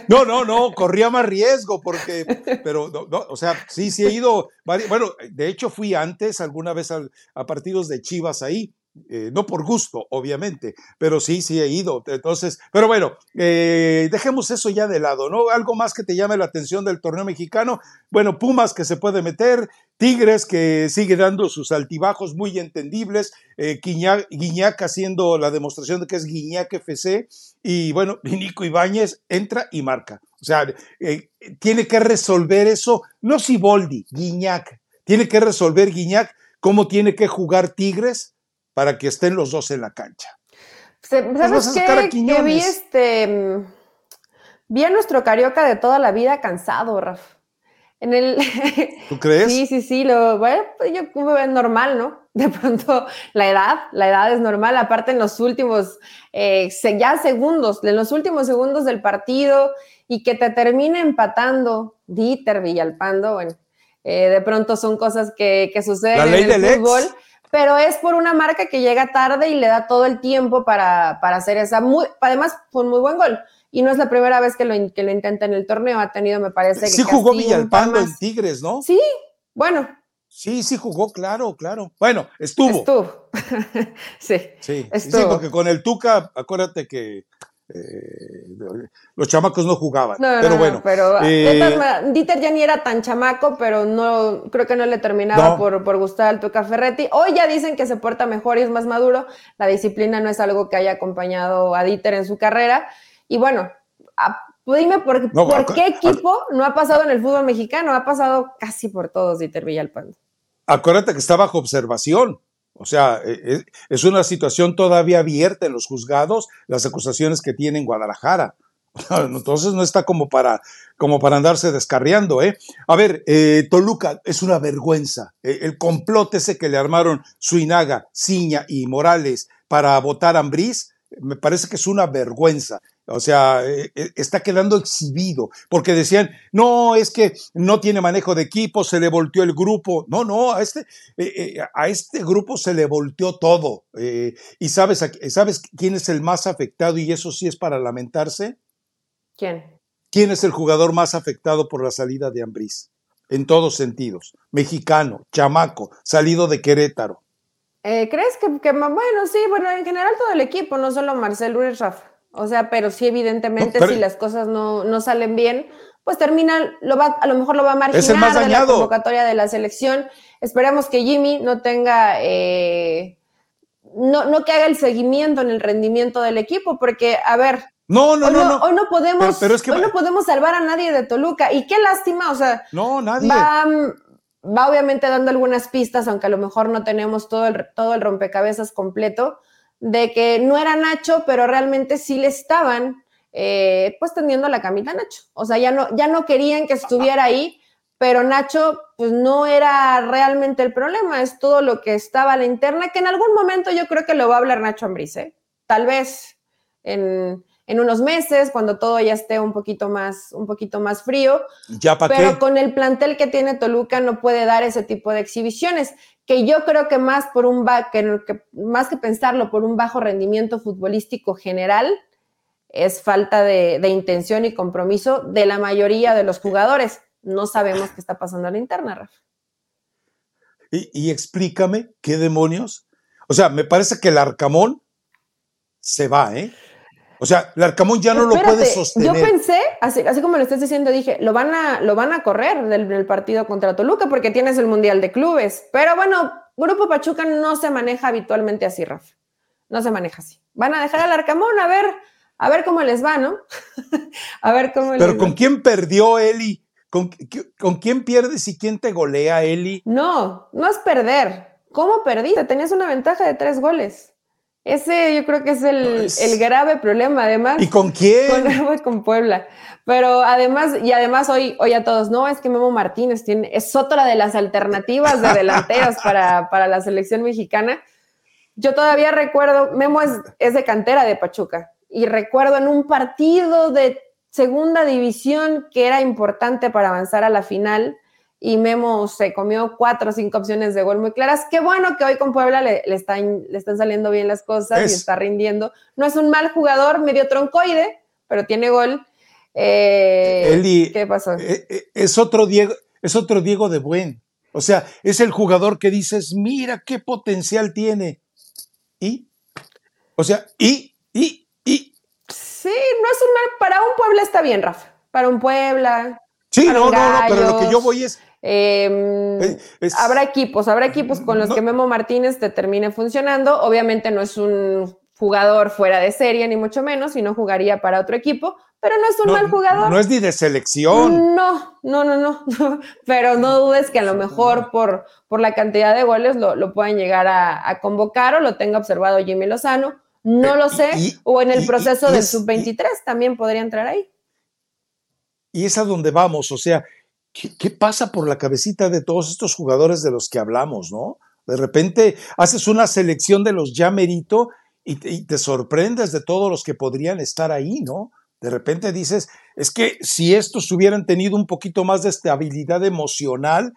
No, no, no, corría más riesgo porque, pero, o sea, sí, sí he ido, bueno, de hecho fui antes alguna vez a partidos de Chivas ahí eh, no por gusto, obviamente, pero sí, sí he ido. Entonces, pero bueno, eh, dejemos eso ya de lado, ¿no? Algo más que te llame la atención del torneo mexicano. Bueno, Pumas que se puede meter, Tigres que sigue dando sus altibajos muy entendibles, eh, Guiñac, haciendo la demostración de que es Guiñac FC, y bueno, Nico Ibáñez entra y marca. O sea, tiene que resolver eso, no Siboldi, Guiñac, tiene que resolver Guiñac cómo tiene que jugar Tigres para que estén los dos en la cancha.
¿Sabes qué? Que vi este. Vi a nuestro carioca de toda la vida cansado, Raf. En el...
¿Tú crees?
Sí, sí, sí. Lo, bueno, pues yo es normal, ¿no? De pronto, la edad, la edad es normal. Aparte, en los últimos, eh, ya segundos, en los últimos segundos del partido y que te termine empatando Dieter Villalpando, bueno, eh, de pronto son cosas que, que suceden en el fútbol pero es por una marca que llega tarde y le da todo el tiempo para, hacer esa. Muy, además, fue un muy buen gol. Y no es la primera vez que lo, que lo intenta en el torneo. Ha tenido, me parece.
Sí jugó Villalpando en Tigres, ¿no?
Sí, bueno.
Sí, sí jugó, claro, claro. Bueno, estuvo.
Estuvo. [LAUGHS] sí.
Sí, sí, porque con el Tuca, acuérdate que eh, los chamacos no jugaban. pero bueno.
pero eh, Dieter ya ni era tan chamaco, pero no creo que no le terminaba por, por, gustar al Tuca Ferretti. Hoy ya dicen que se porta mejor y es más maduro. La disciplina no es algo que haya acompañado a Dieter en su carrera. Y bueno, dime por, ¿por qué equipo no ha pasado en el fútbol mexicano. Ha pasado casi por todos Dieter Villalpando.
Acuérdate que está bajo observación. O sea, e, e, es una situación todavía abierta en los juzgados, las acusaciones que tiene en Guadalajara. [LAUGHS] Entonces no está como para, como para andarse descarriando, ¿eh? A ver, eh, Toluca es una vergüenza. E, el complot ese que le armaron Suinaga, Ciña y Morales para votar a Ambriz, me parece que es una vergüenza. O sea, eh, eh, está quedando exhibido, porque decían, no, es que no tiene manejo de equipo, se le volteó el grupo. No, no, a este, eh, a este grupo se le volteó todo. ¿Y sabes, sabes quién es el más afectado y eso sí es para lamentarse?
¿Quién?
¿quién es el jugador más afectado por la salida de Ambriz? En todos sentidos. Mexicano, chamaco, salido de Querétaro.
Eh, ¿Crees que, bueno, sí, bueno, en general todo el equipo, no solo Marcel Ruiz Rafa. O sea, pero sí, evidentemente, si las cosas no, no, salen bien, pues termina, lo va, a lo mejor lo va a marginar de la convocatoria de la selección. Esperemos que Jimmy no tenga, eh, no, no que haga el seguimiento en el rendimiento del equipo, porque, a ver,
no, no, no,
Hoy no podemos, hoy no podemos salvar a nadie de Toluca. Y qué lástima, o sea.
No, nadie.
Va, va obviamente dando algunas pistas, aunque a lo mejor no tenemos todo el, todo el rompecabezas completo, de que no era Nacho, pero realmente sí le estaban eh, pues tendiendo la camita a Nacho. O sea, ya no, ya no querían que estuviera ahí, pero Nacho pues no era realmente el problema, es todo lo que estaba a la interna, que en algún momento yo creo que lo va a hablar Nacho Ambriz, ¿eh? tal vez en, en unos meses, cuando todo ya esté un poquito más, un poquito más frío.
¿Ya
pero con el plantel que tiene Toluca no puede dar ese tipo de exhibiciones, que yo creo que más por un que, que, más que pensarlo por un bajo rendimiento futbolístico general, es falta de, intención y compromiso de la mayoría de los jugadores. No sabemos qué está pasando en la interna, Rafa.
Y, y explícame qué demonios. O sea, me parece que el Arcamón se va, ¿eh? O sea, el Arcamón ya no lo puede sostener.
Yo pensé, así, como lo estás diciendo, dije, lo van a, lo van a correr del, partido contra Toluca porque tienes el Mundial de Clubes. Pero bueno, Grupo Pachuca no se maneja habitualmente así, Rafa. No se maneja así. Van a dejar al Arcamón a ver, a ver cómo les va, ¿no? [LAUGHS] a ver cómo
Pero ¿con quién perdió Eli? ¿Con, ¿Con quién pierdes y quién te golea, Eli?
No, no es perder. ¿Cómo perdiste? Tenías una ventaja de tres goles. Ese yo creo que es el, grave problema, además.
¿Y con quién?
Con, con, Puebla. Pero además, y además hoy, hoy a todos, no, es que Memo Martínez tiene, es otra de las alternativas de delanteros [LAUGHS] para, para, la selección mexicana. Yo todavía recuerdo, Memo es, es de cantera de Pachuca, y recuerdo en un partido de segunda división que era importante para avanzar a la final, y Memo se comió cuatro o cinco opciones de gol muy claras. Qué bueno que hoy con Puebla le, están, le están saliendo bien las cosas y está rindiendo. No es un mal jugador, medio troncoide, pero tiene gol.
Eh, ¿Qué pasó? Eh, eh, es, otro Diego, es otro Diego de Buen. O sea, es el jugador que dices, mira qué potencial tiene. Y, o sea, y, y, y.
Sí, no es un mal, para un Puebla está bien, Rafa. Para un Puebla.
Sí, no, no, no, pero lo que yo voy es,
Em, habrá equipos, habrá equipos con los que Memo Martínez te termine funcionando. Obviamente no es un jugador fuera de serie, ni mucho menos, y no jugaría para otro equipo, pero no es un mal jugador.
No es ni de selección.
No, no, no, no. [LAUGHS] pero no dudes que a lo mejor por, por la cantidad de goles lo, lo pueden llegar a, convocar o lo tenga observado Jimmy Lozano. No lo sé. o en el proceso del sub-23 también podría entrar ahí.
Y es a donde vamos, o sea, ¿qué, pasa por la cabecita de todos estos jugadores de los que hablamos, no? De repente haces una selección de los ya merito y te, sorprendes de todos los que podrían estar ahí, ¿no? De repente dices, es que si estos hubieran tenido un poquito más de estabilidad emocional,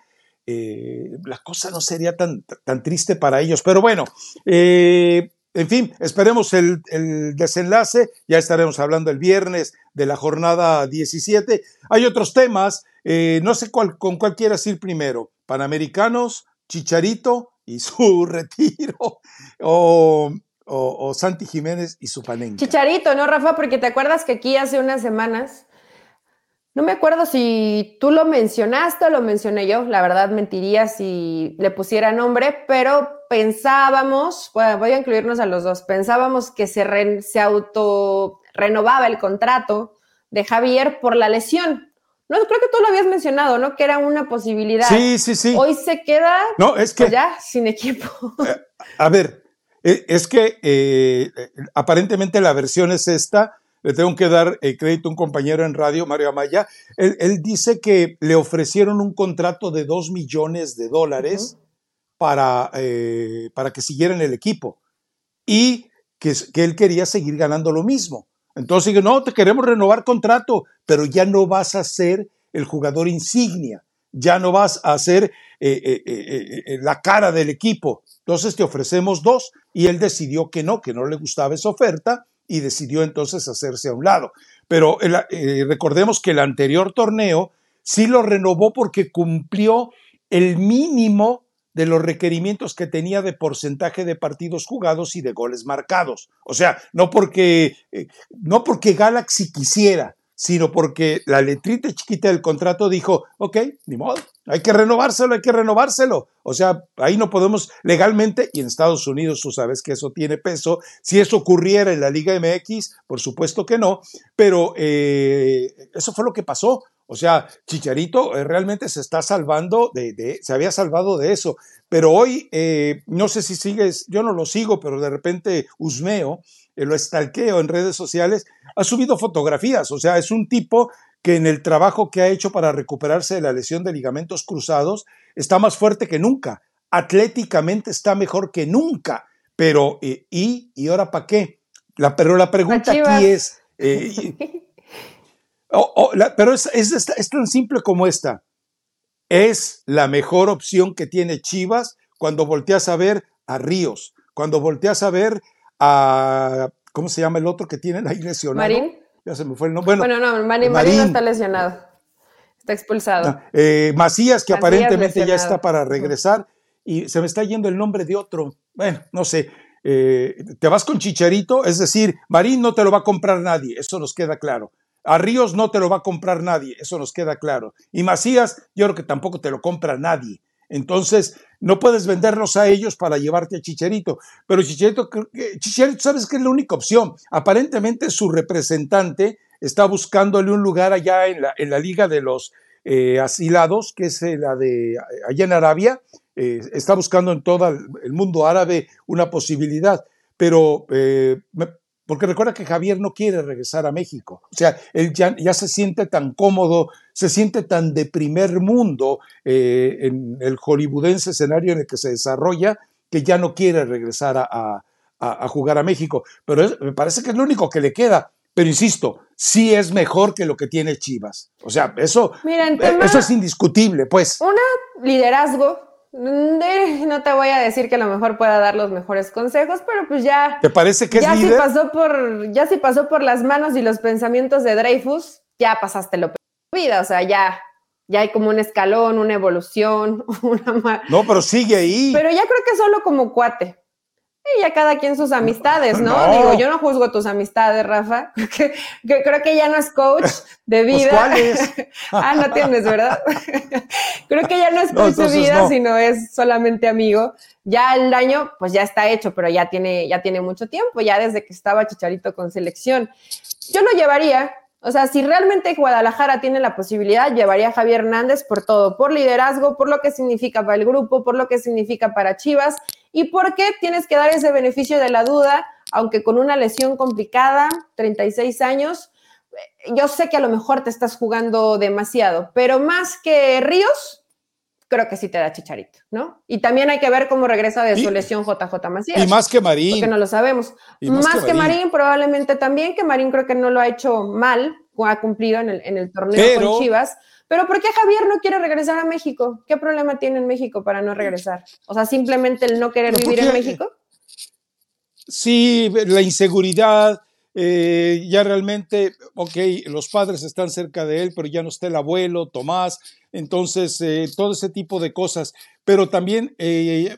eh, la cosa no sería tan, tan triste para ellos. Pero bueno, eh, en fin, esperemos el, el, desenlace. Ya estaremos hablando el viernes de la jornada 17. Hay otros temas. Eh, no sé cuál, con cuál quieras ir primero. Panamericanos, Chicharito y [LAUGHS] su retiro. O, o, Santi Jiménez y su panenca.
Chicharito, ¿no, Rafa? Porque te acuerdas que aquí hace unas semanas, no me acuerdo si tú lo mencionaste o lo mencioné yo, la verdad mentiría si le pusiera nombre, pero pensábamos, bueno, voy a incluirnos a los dos, pensábamos que se, se auto renovaba el contrato de Javier por la lesión. No, creo que tú lo habías mencionado, ¿no? Que era una posibilidad.
Sí, sí, sí.
Hoy se queda
no, es que,
ya sin equipo. [LAUGHS]
Eh, a ver, eh, es que eh, aparentemente la versión es esta. Le tengo que dar crédito a un compañero en radio, Mario Amaya. Él, dice que le ofrecieron un contrato de dos millones de dólares para, para que siguiera en el equipo y que, que él quería seguir ganando lo mismo. Entonces digo, no, te queremos renovar contrato, pero ya no vas a ser el jugador insignia, ya no vas a ser eh, eh, eh, la cara del equipo. Entonces te ofrecemos dos y él decidió que no, que no le gustaba esa oferta y decidió entonces hacerse a un lado. pero eh, recordemos que el anterior torneo sí lo renovó porque cumplió el mínimo de los requerimientos que tenía de porcentaje de partidos jugados y de goles marcados. O sea, no porque, eh, no porque Galaxy quisiera, sino porque la letrita chiquita del contrato dijo, ok, ni modo, hay que renovárselo, hay que renovárselo. O sea, ahí no podemos legalmente, y en Estados Unidos tú sabes que eso tiene peso, si eso ocurriera en la Liga MX, por supuesto que no, pero eh, eso fue lo que pasó. O sea, Chicharito eh, realmente se está salvando de, se había salvado de eso. Pero hoy, eh, no sé si sigues, yo no lo sigo, pero de repente Usmeo, eh, lo estalqueo en redes sociales, ha subido fotografías. O sea, es un tipo que en el trabajo que ha hecho para recuperarse de la lesión de ligamentos cruzados está más fuerte que nunca. Atléticamente está mejor que nunca. Pero, ¿y, y ahora para qué? La, pero la pregunta aquí es, pero es, es, tan simple como esta. Es la mejor opción que tiene Chivas cuando volteas a ver a Ríos, cuando volteas a ver a, ¿cómo se llama el otro que tienen ahí lesionado?
Marín.
Ya se me fue el nombre.
Bueno, no, Marín, Marín, no está lesionado. Está expulsado.
Ah, eh, Macías, que aparentemente ya está para regresar, y se me está yendo el nombre de otro. Bueno, no sé. Eh, te vas con Chicharito, es decir, Marín no te lo va a comprar nadie, eso nos queda claro. A Ríos no te lo va a comprar nadie, eso nos queda claro. Y Macías, yo creo que tampoco te lo compra nadie. Entonces, no puedes venderlos a ellos para llevarte a Chicharito. Pero Chicharito, Chicharito, ¿sabes que es la única opción? Aparentemente su representante está buscándole un lugar allá en la, en la Liga de los eh, Asilados, que es eh, la de allá en Arabia. Eh, está buscando en todo el mundo árabe una posibilidad. Pero porque recuerda que Javier no quiere regresar a México. O sea, él ya, se siente tan cómodo, se siente tan de primer mundo eh, en el hollywoodense escenario en el que se desarrolla, que ya no quiere regresar a, jugar a México. Pero me parece que es lo único que le queda. Pero insisto, sí es mejor que lo que tiene Chivas. O sea, eso, eso es indiscutible, pues.
Una, liderazgo, no te voy a decir que a lo mejor pueda dar los mejores consejos, pero pues ya.
¿Te parece que
ya
es
si pasó por Ya si pasó por las manos y los pensamientos de Dreyfus, ya pasaste lo vida. O sea, ya, ya hay como un escalón, una evolución, [LAUGHS] una.
No, pero sigue ahí.
Pero ya creo que solo como cuate. Y ya cada quien sus amistades, ¿no? Digo, yo no juzgo tus amistades, Rafa. [LAUGHS] Que, creo que ya no es coach de
pues,
vida.
¿Cuáles? [LAUGHS]
ah, no tienes, ¿verdad? [LAUGHS] creo que ya no es coach de vida, sino es solamente amigo. Ya el daño, pues ya está hecho, pero ya tiene, ya tiene mucho tiempo, ya desde que estaba Chicharito con selección. Yo lo llevaría, o sea, si realmente Guadalajara tiene la posibilidad, llevaría a Javier Hernández por todo, por liderazgo, por lo que significa para el grupo, por lo que significa para Chivas y por qué tienes que dar ese beneficio de la duda, aunque con una lesión complicada, 36 años. Yo sé que a lo mejor te estás jugando demasiado, pero más que Ríos, creo que sí te da chicharito, ¿no? Y también hay que ver cómo regresa de su lesión JJ Macías.
Y más que Marín.
Porque no lo sabemos. más, que, Marín. probablemente también, que Marín creo que no lo ha hecho mal, ha cumplido en el, torneo con Chivas. Pero ¿por qué Javier no quiere regresar a México? ¿Qué problema tiene en México para no regresar? O sea, simplemente el no querer vivir en México.
Sí, la inseguridad, eh, ya realmente, ok, los padres están cerca de él, pero ya no está el abuelo, Tomás, entonces eh, todo ese tipo de cosas. Pero también, eh,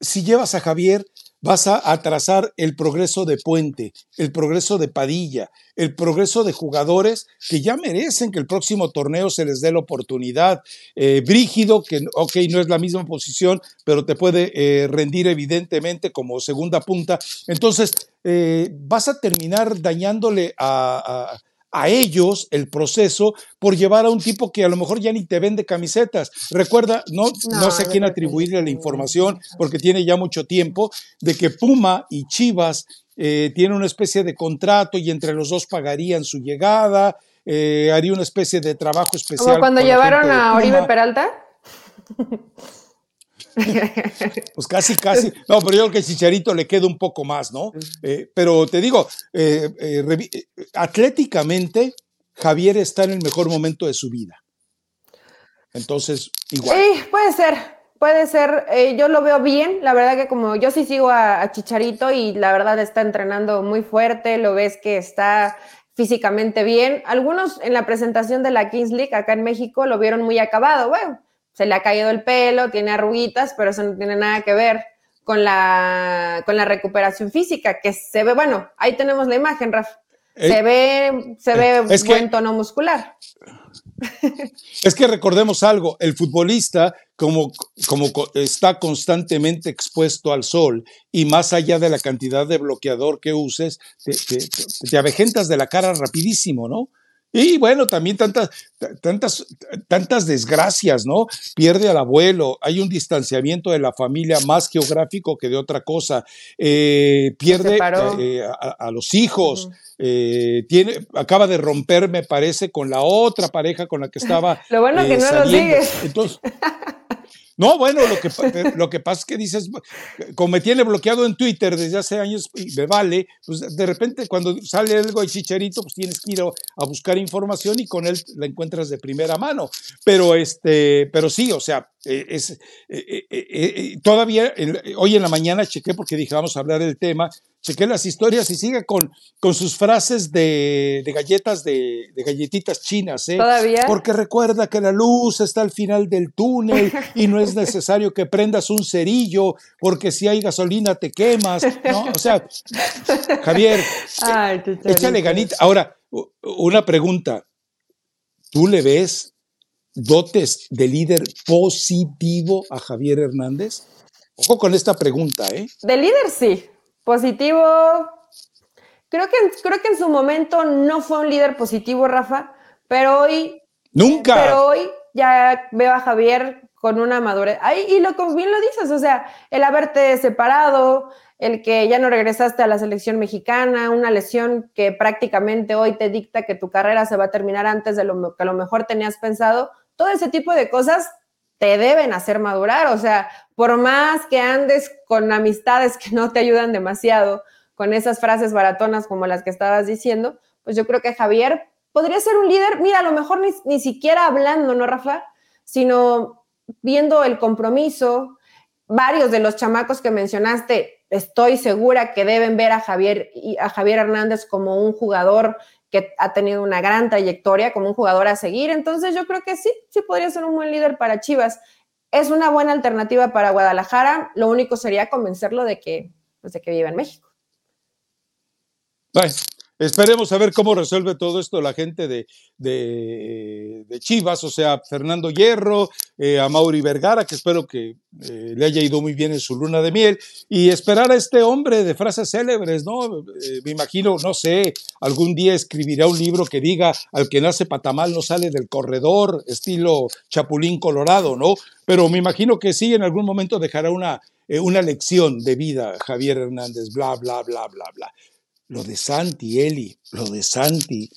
si llevas a Javier, vas a atrasar el progreso de Puente, el progreso de Padilla, el progreso de jugadores que ya merecen que el próximo torneo se les dé la oportunidad. Eh, Brígido, que ok, no es la misma posición, pero te puede eh, rendir evidentemente como segunda punta. Entonces, eh, vas a terminar dañándole a a ellos el proceso por llevar a un tipo que a lo mejor ya ni te vende camisetas. Recuerda, no, no, sé a quién atribuirle la información porque tiene ya mucho tiempo, de que Puma y Chivas eh, tienen una especie de contrato y entre los dos pagarían su llegada, eh, haría una especie de trabajo especial.
Como cuando llevaron a Oribe Peralta. [LAUGHS]
pues casi, casi. No, pero yo creo que Chicharito le queda un poco más, ¿no? Eh, pero te digo, eh, eh, atléticamente, Javier está en el mejor momento de su vida. Entonces, igual.
Sí, puede ser, puede ser. yo lo veo bien. La verdad que como yo sí sigo a, Chicharito y la verdad está entrenando muy fuerte, lo ves que está físicamente bien. Algunos en la presentación de la Kings League acá en México lo vieron muy acabado. Bueno, se le ha caído el pelo, tiene arruguitas, pero eso no tiene nada que ver con la, con la recuperación física, que se ve, bueno, ahí tenemos la imagen, Rafa. Se eh, ve, se ve es buen tono muscular. [LAUGHS]
Es que recordemos algo, el futbolista como, como está constantemente expuesto al sol y más allá de la cantidad de bloqueador que uses, te, te avejentas de la cara rapidísimo, ¿no? Y bueno, también tantas, tantas, tantas desgracias, ¿no? Pierde al abuelo, hay un distanciamiento de la familia más geográfico que de otra cosa, eh, pierde eh, a, los hijos, eh, tiene, acaba de romper, me parece, con la otra pareja con la que estaba. [LAUGHS]
Lo bueno que no lo sigues.
Entonces, [LAUGHS] no, bueno, lo que, lo que pasa es que dices, como me tiene bloqueado en Twitter desde hace años y me vale, pues de repente cuando sale algo de chicharito, pues tienes que ir a, buscar información y con él la encuentras de primera mano. Pero este, pero sí, o sea, eh, es, eh, eh, todavía hoy en la mañana chequé porque dije, vamos a hablar del tema, chequé las historias y sigue con, con sus frases de, galletas, de, galletitas chinas, ¿eh?
Todavía.
Porque recuerda que la luz está al final del túnel y no es necesario que prendas un cerillo, porque si hay gasolina te quemas, ¿no? O sea, Javier, échale ganita. Ahora, una pregunta. ¿Tú le ves dotes de líder positivo a Javier Hernández? Ojo con esta pregunta, ¿eh?
De líder sí. Positivo. Creo que, creo que en su momento no fue un líder positivo, Rafa, pero hoy.
Nunca.
Pero hoy ya veo a Javier con una madurez. Ahí, y lo bien lo dices, o sea, el haberte separado, el que ya no regresaste a la selección mexicana, una lesión que prácticamente hoy te dicta que tu carrera se va a terminar antes de lo que a lo mejor tenías pensado, todo ese tipo de cosas te deben hacer madurar. O sea, por más que andes con amistades que no te ayudan demasiado, con esas frases baratonas como las que estabas diciendo, pues yo creo que Javier podría ser un líder, mira, a lo mejor ni, ni siquiera hablando, ¿no, Rafa? Sino viendo el compromiso. Varios de los chamacos que mencionaste, estoy segura que deben ver a Javier, a Javier Hernández como un jugador que ha tenido una gran trayectoria como un jugador a seguir. Entonces yo creo que sí, sí podría ser un buen líder para Chivas. Es una buena alternativa para Guadalajara. Lo único sería convencerlo de que, pues, que vive en México.
Esperemos a ver cómo resuelve todo esto la gente de, de, Chivas, o sea, Fernando Hierro, eh, a Mauri Vergara, que espero que eh, le haya ido muy bien en su luna de miel, y esperar a este hombre de frases célebres, ¿no? Eh, me imagino, no sé, algún día escribirá un libro que diga, al que nace patamal no sale del corredor, estilo Chapulín Colorado, ¿no? Pero me imagino que sí, en algún momento dejará una, una lección de vida Javier Hernández, bla, bla, bla, bla, bla. Lo de Santi, Eli, lo de Santi.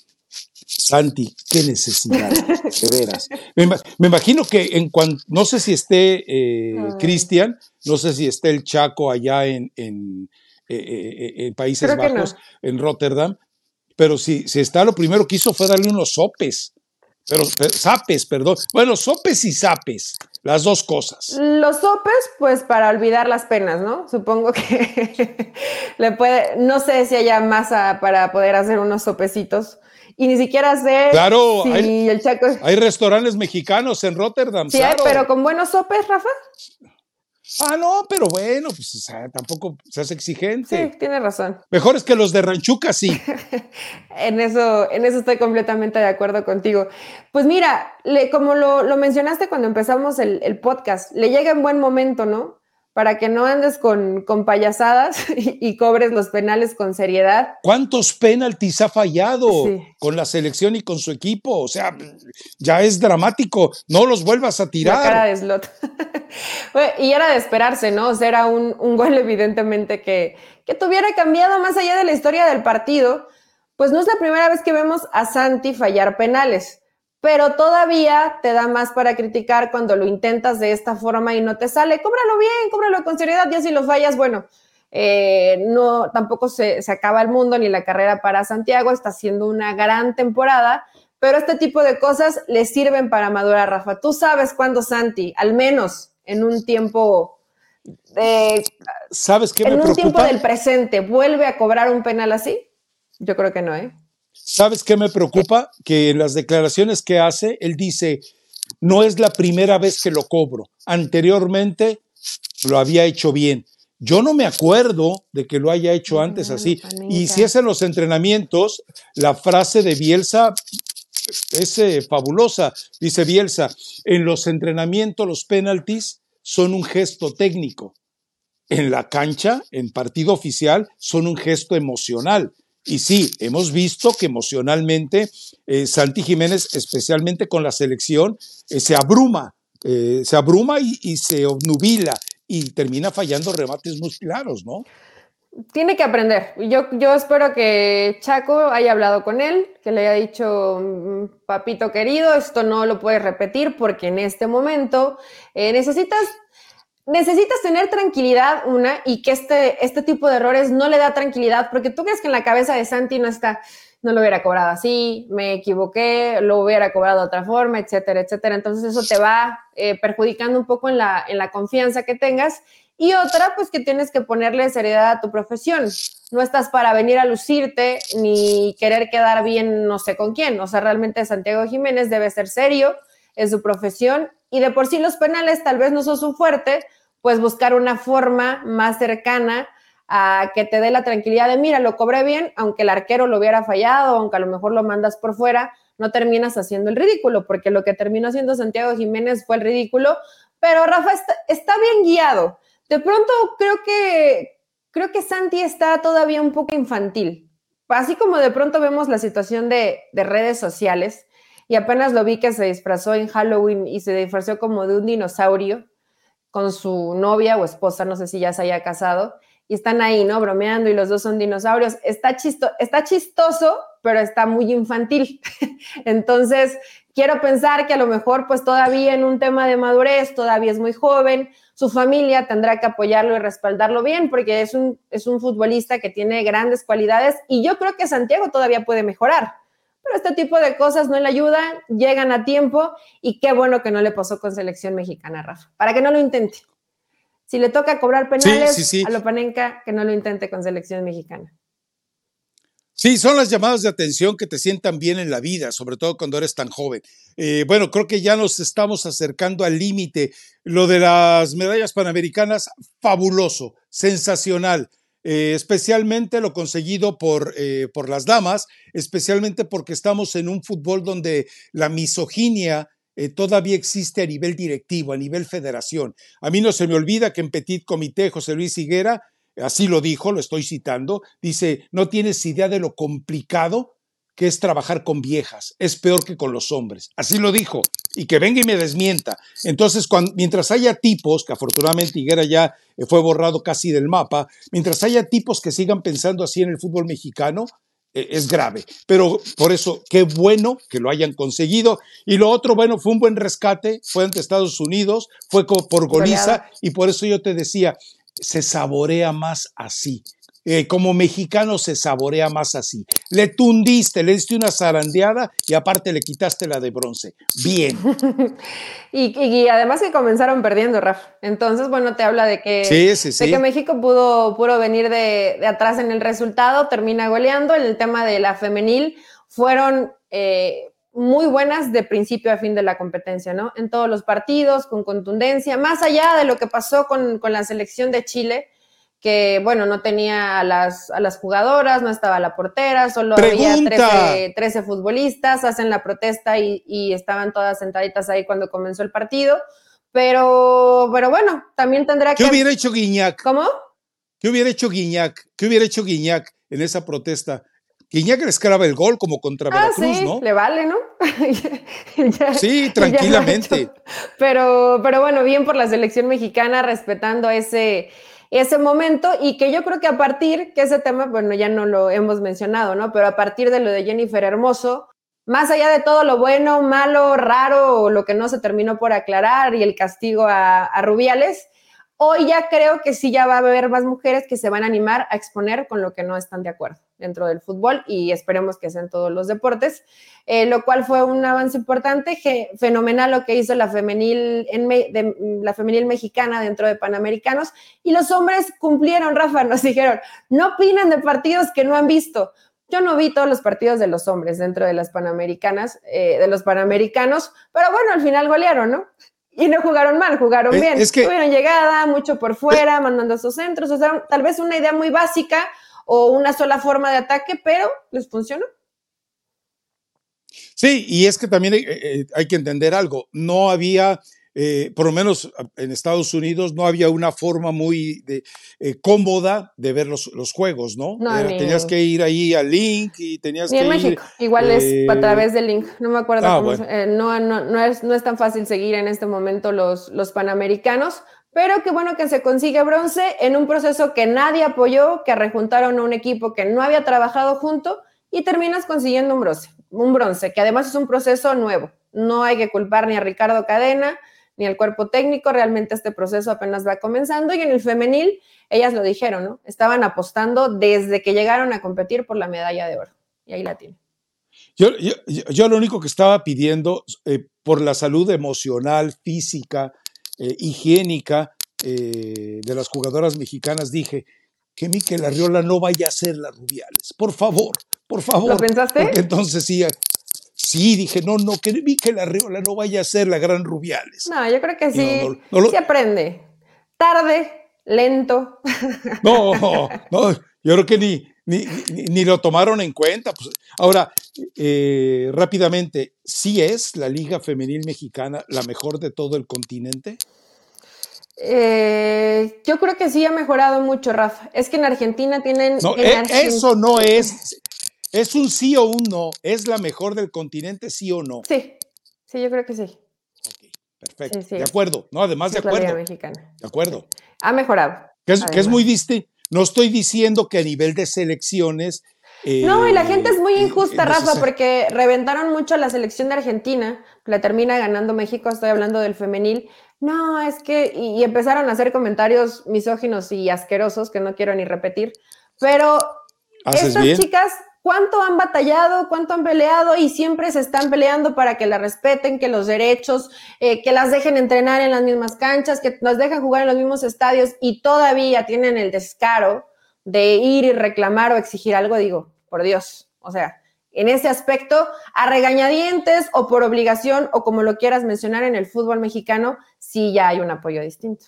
Santi, qué necesidad, de veras. Me, imagino que en cuanto, no sé si esté eh, Cristian, no sé si esté el Chaco allá en, en, eh, eh, Países Bajos, en Rotterdam, pero si, si está, lo primero que hizo fue darle unos sopes, pero, zapes, perdón. Bueno, sopes y zapes. Las dos cosas.
Los sopes, pues para olvidar las penas, ¿no? Supongo que [LAUGHS] le puede, no sé si haya masa para poder hacer unos sopecitos. Y ni siquiera sé
claro, hay, el Chaco... Hay restaurantes mexicanos en Rotterdam.
Sí, pero con buenos sopes, Rafa.
Ah, no, pero bueno, pues o sea, tampoco seas exigente.
Sí, tienes razón.
Mejor es que los de Ranchuca, sí. [LAUGHS]
en, eso, en eso estoy completamente de acuerdo contigo. Pues mira, le, como lo, lo, mencionaste cuando empezamos el, el, podcast, le llega en buen momento, ¿no? Para que no andes con, con payasadas [LAUGHS] y, cobres los penales con seriedad.
¿Cuántos penaltis ha fallado con la selección y con su equipo? O sea, ya es dramático, no los vuelvas a tirar.
La cara de slot. [LAUGHS] y era de esperarse, ¿no? O sea, era un, un gol evidentemente que, que tuviera cambiado más allá de la historia del partido. Pues no es la primera vez que vemos a Santi fallar penales pero todavía te da más para criticar cuando lo intentas de esta forma y no te sale. Cóbralo bien, cóbralo con seriedad, ya si lo fallas, bueno, eh, no, tampoco se, se, acaba el mundo ni la carrera para Santiago, está haciendo una gran temporada, pero este tipo de cosas le sirven para madurar, Rafa. Tú sabes cuándo Santi, al menos en un tiempo de...
¿Sabes qué
En un tiempo del presente, ¿vuelve a cobrar un penal así? Yo creo que no, ¿eh?
¿Sabes qué me preocupa? Que en las declaraciones que hace, él dice, no es la primera vez que lo cobro. Anteriormente lo había hecho bien. Yo no me acuerdo de que lo haya hecho antes así. Y si es en los entrenamientos, la frase de Bielsa es eh, fabulosa. Dice Bielsa, en los entrenamientos los penaltis son un gesto técnico. En la cancha, en partido oficial, son un gesto emocional. Y sí, hemos visto que emocionalmente eh, Santi Jiménez, especialmente con la selección, eh, se abruma, se abruma y, y se obnubila y termina fallando remates muy claros, ¿no?
Tiene que aprender. Yo, yo espero que Chaco haya hablado con él, que le haya dicho, mm, papito querido, esto no lo puedes repetir porque en este momento eh, necesitas, necesitas tener tranquilidad, una, y que este, este tipo de errores no le da tranquilidad, porque tú crees que en la cabeza de Santi no está, no lo hubiera cobrado así, me equivoqué, lo hubiera cobrado de otra forma, etcétera, etcétera. Entonces eso te va eh, perjudicando un poco en la, en la confianza que tengas. Y otra, pues que tienes que ponerle seriedad a tu profesión. No estás para venir a lucirte ni querer quedar bien no sé con quién. O sea, realmente Santiago Jiménez debe ser serio, en su profesión y de por sí los penales tal vez no son su fuerte, pues buscar una forma más cercana a que te dé la tranquilidad de, mira, lo cobré bien, aunque el arquero lo hubiera fallado, aunque a lo mejor lo mandas por fuera, no terminas haciendo el ridículo, porque lo que terminó haciendo Santiago Jiménez fue el ridículo, pero Rafa está, bien guiado. De pronto creo que, creo que Santi está todavía un poco infantil. Así como de pronto vemos la situación de, de redes sociales, y apenas lo vi que se disfrazó en Halloween y se disfrazó como de un dinosaurio con su novia o esposa, no sé si ya se haya casado, y están ahí, ¿no? Bromeando y los dos son dinosaurios. Está, chisto, está chistoso, pero está muy infantil. [LAUGHS] Entonces, quiero pensar que a lo mejor, pues todavía en un tema de madurez, todavía es muy joven, su familia tendrá que apoyarlo y respaldarlo bien, porque es un, es un futbolista que tiene grandes cualidades y yo creo que Santiago todavía puede mejorar. Pero este tipo de cosas no le ayudan, llegan a tiempo y qué bueno que no le pasó con selección mexicana, Rafa, para que no lo intente. Si le toca cobrar penales a Lopanenka, que no lo intente con selección mexicana.
Sí, son las llamadas de atención que te sientan bien en la vida, sobre todo cuando eres tan joven. Eh, bueno, creo que ya nos estamos acercando al límite. Lo de las medallas panamericanas, fabuloso, sensacional. Eh, especialmente lo conseguido por, eh, por las damas, especialmente porque estamos en un fútbol donde la misoginia eh, todavía existe a nivel directivo, a nivel federación. A mí no se me olvida que en Petit Comité José Luis Higuera, así lo dijo, lo estoy citando, dice, no tienes idea de lo complicado que es trabajar con viejas, es peor que con los hombres. Así lo dijo, y que venga y me desmienta. Entonces, mientras haya tipos, que afortunadamente Higuera ya eh, fue borrado casi del mapa, mientras haya tipos que sigan pensando así en el fútbol mexicano, e-, es grave. Pero por eso, qué bueno que lo hayan conseguido. Y lo otro, bueno, fue un buen rescate, fue ante Estados Unidos, fue por Goliza, y por eso yo te decía, se saborea más así. Eh, como mexicano se saborea más así. Le tundiste, le diste una zarandeada y aparte le quitaste la de bronce. Bien. [LAUGHS]
y, además que comenzaron perdiendo, Raf. Entonces, bueno, te habla de que, que México pudo, pudo venir de, atrás en el resultado, termina goleando. En el tema de la femenil, fueron eh, muy buenas de principio a fin de la competencia, ¿no? En todos los partidos, con contundencia, más allá de lo que pasó con, con la selección de Chile que, bueno, no tenía a las, a las jugadoras, no estaba la portera, solo había 13, futbolistas, hacen la protesta y, estaban todas sentaditas ahí cuando comenzó el partido. Pero, pero bueno, también tendrá
que... ¿Qué hubiera hecho Guiñac?
¿Cómo?
¿Qué hubiera hecho Guiñac? ¿Qué hubiera hecho Guiñac en esa protesta? Guiñac le escraba el gol como contra ah, Veracruz, sí,
Le vale, ¿no? [LAUGHS]
sí, tranquilamente.
pero, pero bueno, bien por la selección mexicana, respetando ese, ese momento y que yo creo que a partir, que ese tema, bueno, ya no lo hemos mencionado, ¿no? Pero a partir de lo de Jennifer Hermoso, más allá de todo lo bueno, malo, raro lo que no se terminó por aclarar y el castigo a, a Rubiales, Hoy ya creo que sí ya va a haber más mujeres que se van a animar a exponer con lo que no están de acuerdo dentro del fútbol y esperemos que sean todos los deportes, eh, lo cual fue un avance importante, fenomenal lo que hizo la femenil, en la femenil mexicana dentro de Panamericanos y los hombres cumplieron, Rafa, [LAUGHS] nos dijeron, no opinan de partidos que no han visto, Yo no vi todos los partidos de los hombres dentro de las panamericanas, eh, de los panamericanos, pero bueno, al final golearon, ¿no? Y no jugaron mal, jugaron bien. Tuvieron llegada, mucho por fuera, mandando sus centros, o sea, tal vez una idea muy básica o una sola forma de ataque, pero les funcionó.
Sí, y es que también hay, eh, hay que entender algo, no había eh, por lo menos en Estados Unidos no había una forma muy eh, cómoda de ver los, juegos, ¿no? tenías que ir ahí al link y tenías
ni
que
en México, igual es a través del link, no me acuerdo ah, cómo, no, no, es, no es tan fácil seguir en este momento los, los panamericanos, pero qué bueno que se consigue bronce en un proceso que nadie apoyó, que rejuntaron a un equipo que no había trabajado junto y terminas consiguiendo un bronce, un bronce, que además es un proceso nuevo. No hay que culpar ni a Ricardo Cadena, ni el cuerpo técnico, realmente este proceso apenas va comenzando y en el femenil, ellas lo dijeron, ¿no? Estaban apostando desde que llegaron a competir por la medalla de oro y ahí la tienen.
Yo, yo, lo único que estaba pidiendo eh, por la salud emocional, física, eh, higiénica eh, de las jugadoras mexicanas, dije que Miquel Arriola no vaya a ser la Rubiales. Por favor, por favor.
¿Lo pensaste?
Porque entonces sí, Sí, dije, no, no, que vi que la Riola no vaya a ser la gran Rubiales.
No, yo creo que sí, sí aprende. Tarde, lento.
No, no, yo creo que ni, ni, lo tomaron en cuenta. Pues, ahora, eh, rápidamente, ¿sí es la Liga Femenil Mexicana la mejor de todo el continente?
Eh, yo creo que sí ha mejorado mucho, Rafa. Es que en Argentina tienen...
No, e, eso no es ¿Es un sí o un no? ¿Es la mejor del continente, sí o no?
Sí, sí, yo creo que sí.
Ok, perfecto. De acuerdo, no, además de acuerdo. Mexicana. De acuerdo.
Ha mejorado.
Que es, muy distinto. No estoy diciendo que a nivel de selecciones.
no, y la gente es muy eh, injusta, Rafa, porque reventaron mucho a la selección de Argentina, la termina ganando México, estoy hablando del femenil. No, es que, y, empezaron a hacer comentarios misóginos y asquerosos que no quiero ni repetir, pero estas chicas cuánto han batallado, cuánto han peleado y siempre se están peleando para que la respeten, que los derechos, eh, que las dejen entrenar en las mismas canchas, que las dejen jugar en los mismos estadios y todavía tienen el descaro de ir y reclamar o exigir algo, digo, por Dios, o sea, en ese aspecto, a regañadientes o por obligación o como lo quieras mencionar en el fútbol mexicano, sí ya hay un apoyo distinto.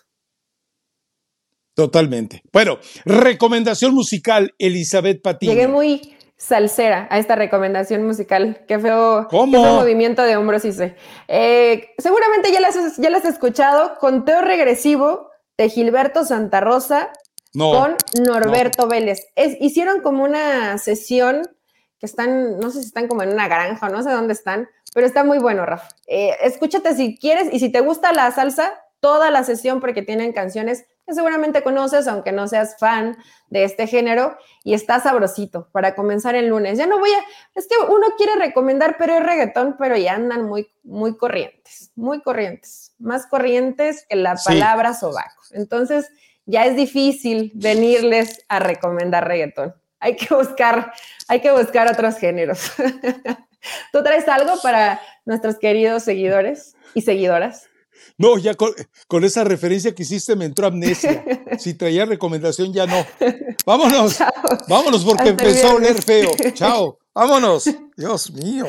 Totalmente. Bueno, recomendación musical, Elizabeth Patiño.
Llegué muy salsera a esta recomendación musical. Qué feo, movimiento de hombros hice. Eh, seguramente ya las, ya las has escuchado. Conteo regresivo de Gilberto Santa Rosa con Norberto Vélez. Es, hicieron como una sesión que están, no sé si están como en una granja o no sé dónde están, pero está muy bueno, Rafa. Eh, escúchate si quieres y si te gusta la salsa, toda la sesión porque tienen canciones que seguramente conoces, aunque no seas fan de este género, y está sabrosito para comenzar el lunes. Ya no voy a, es que uno quiere recomendar, pero es reggaetón, pero ya andan muy, muy corrientes, muy corrientes, más corrientes que la palabra sobaco. Entonces, ya es difícil venirles a recomendar reggaetón. Hay que buscar, hay que buscar otros géneros. [LAUGHS] ¿Tú traes algo para nuestros queridos seguidores y seguidoras?
No, ya con, esa referencia que hiciste me entró amnesia. Si traía recomendación, ya no. Vámonos, [LAUGHS] vámonos porque empezó a oler feo. Chao, [LAUGHS] vámonos. Dios mío.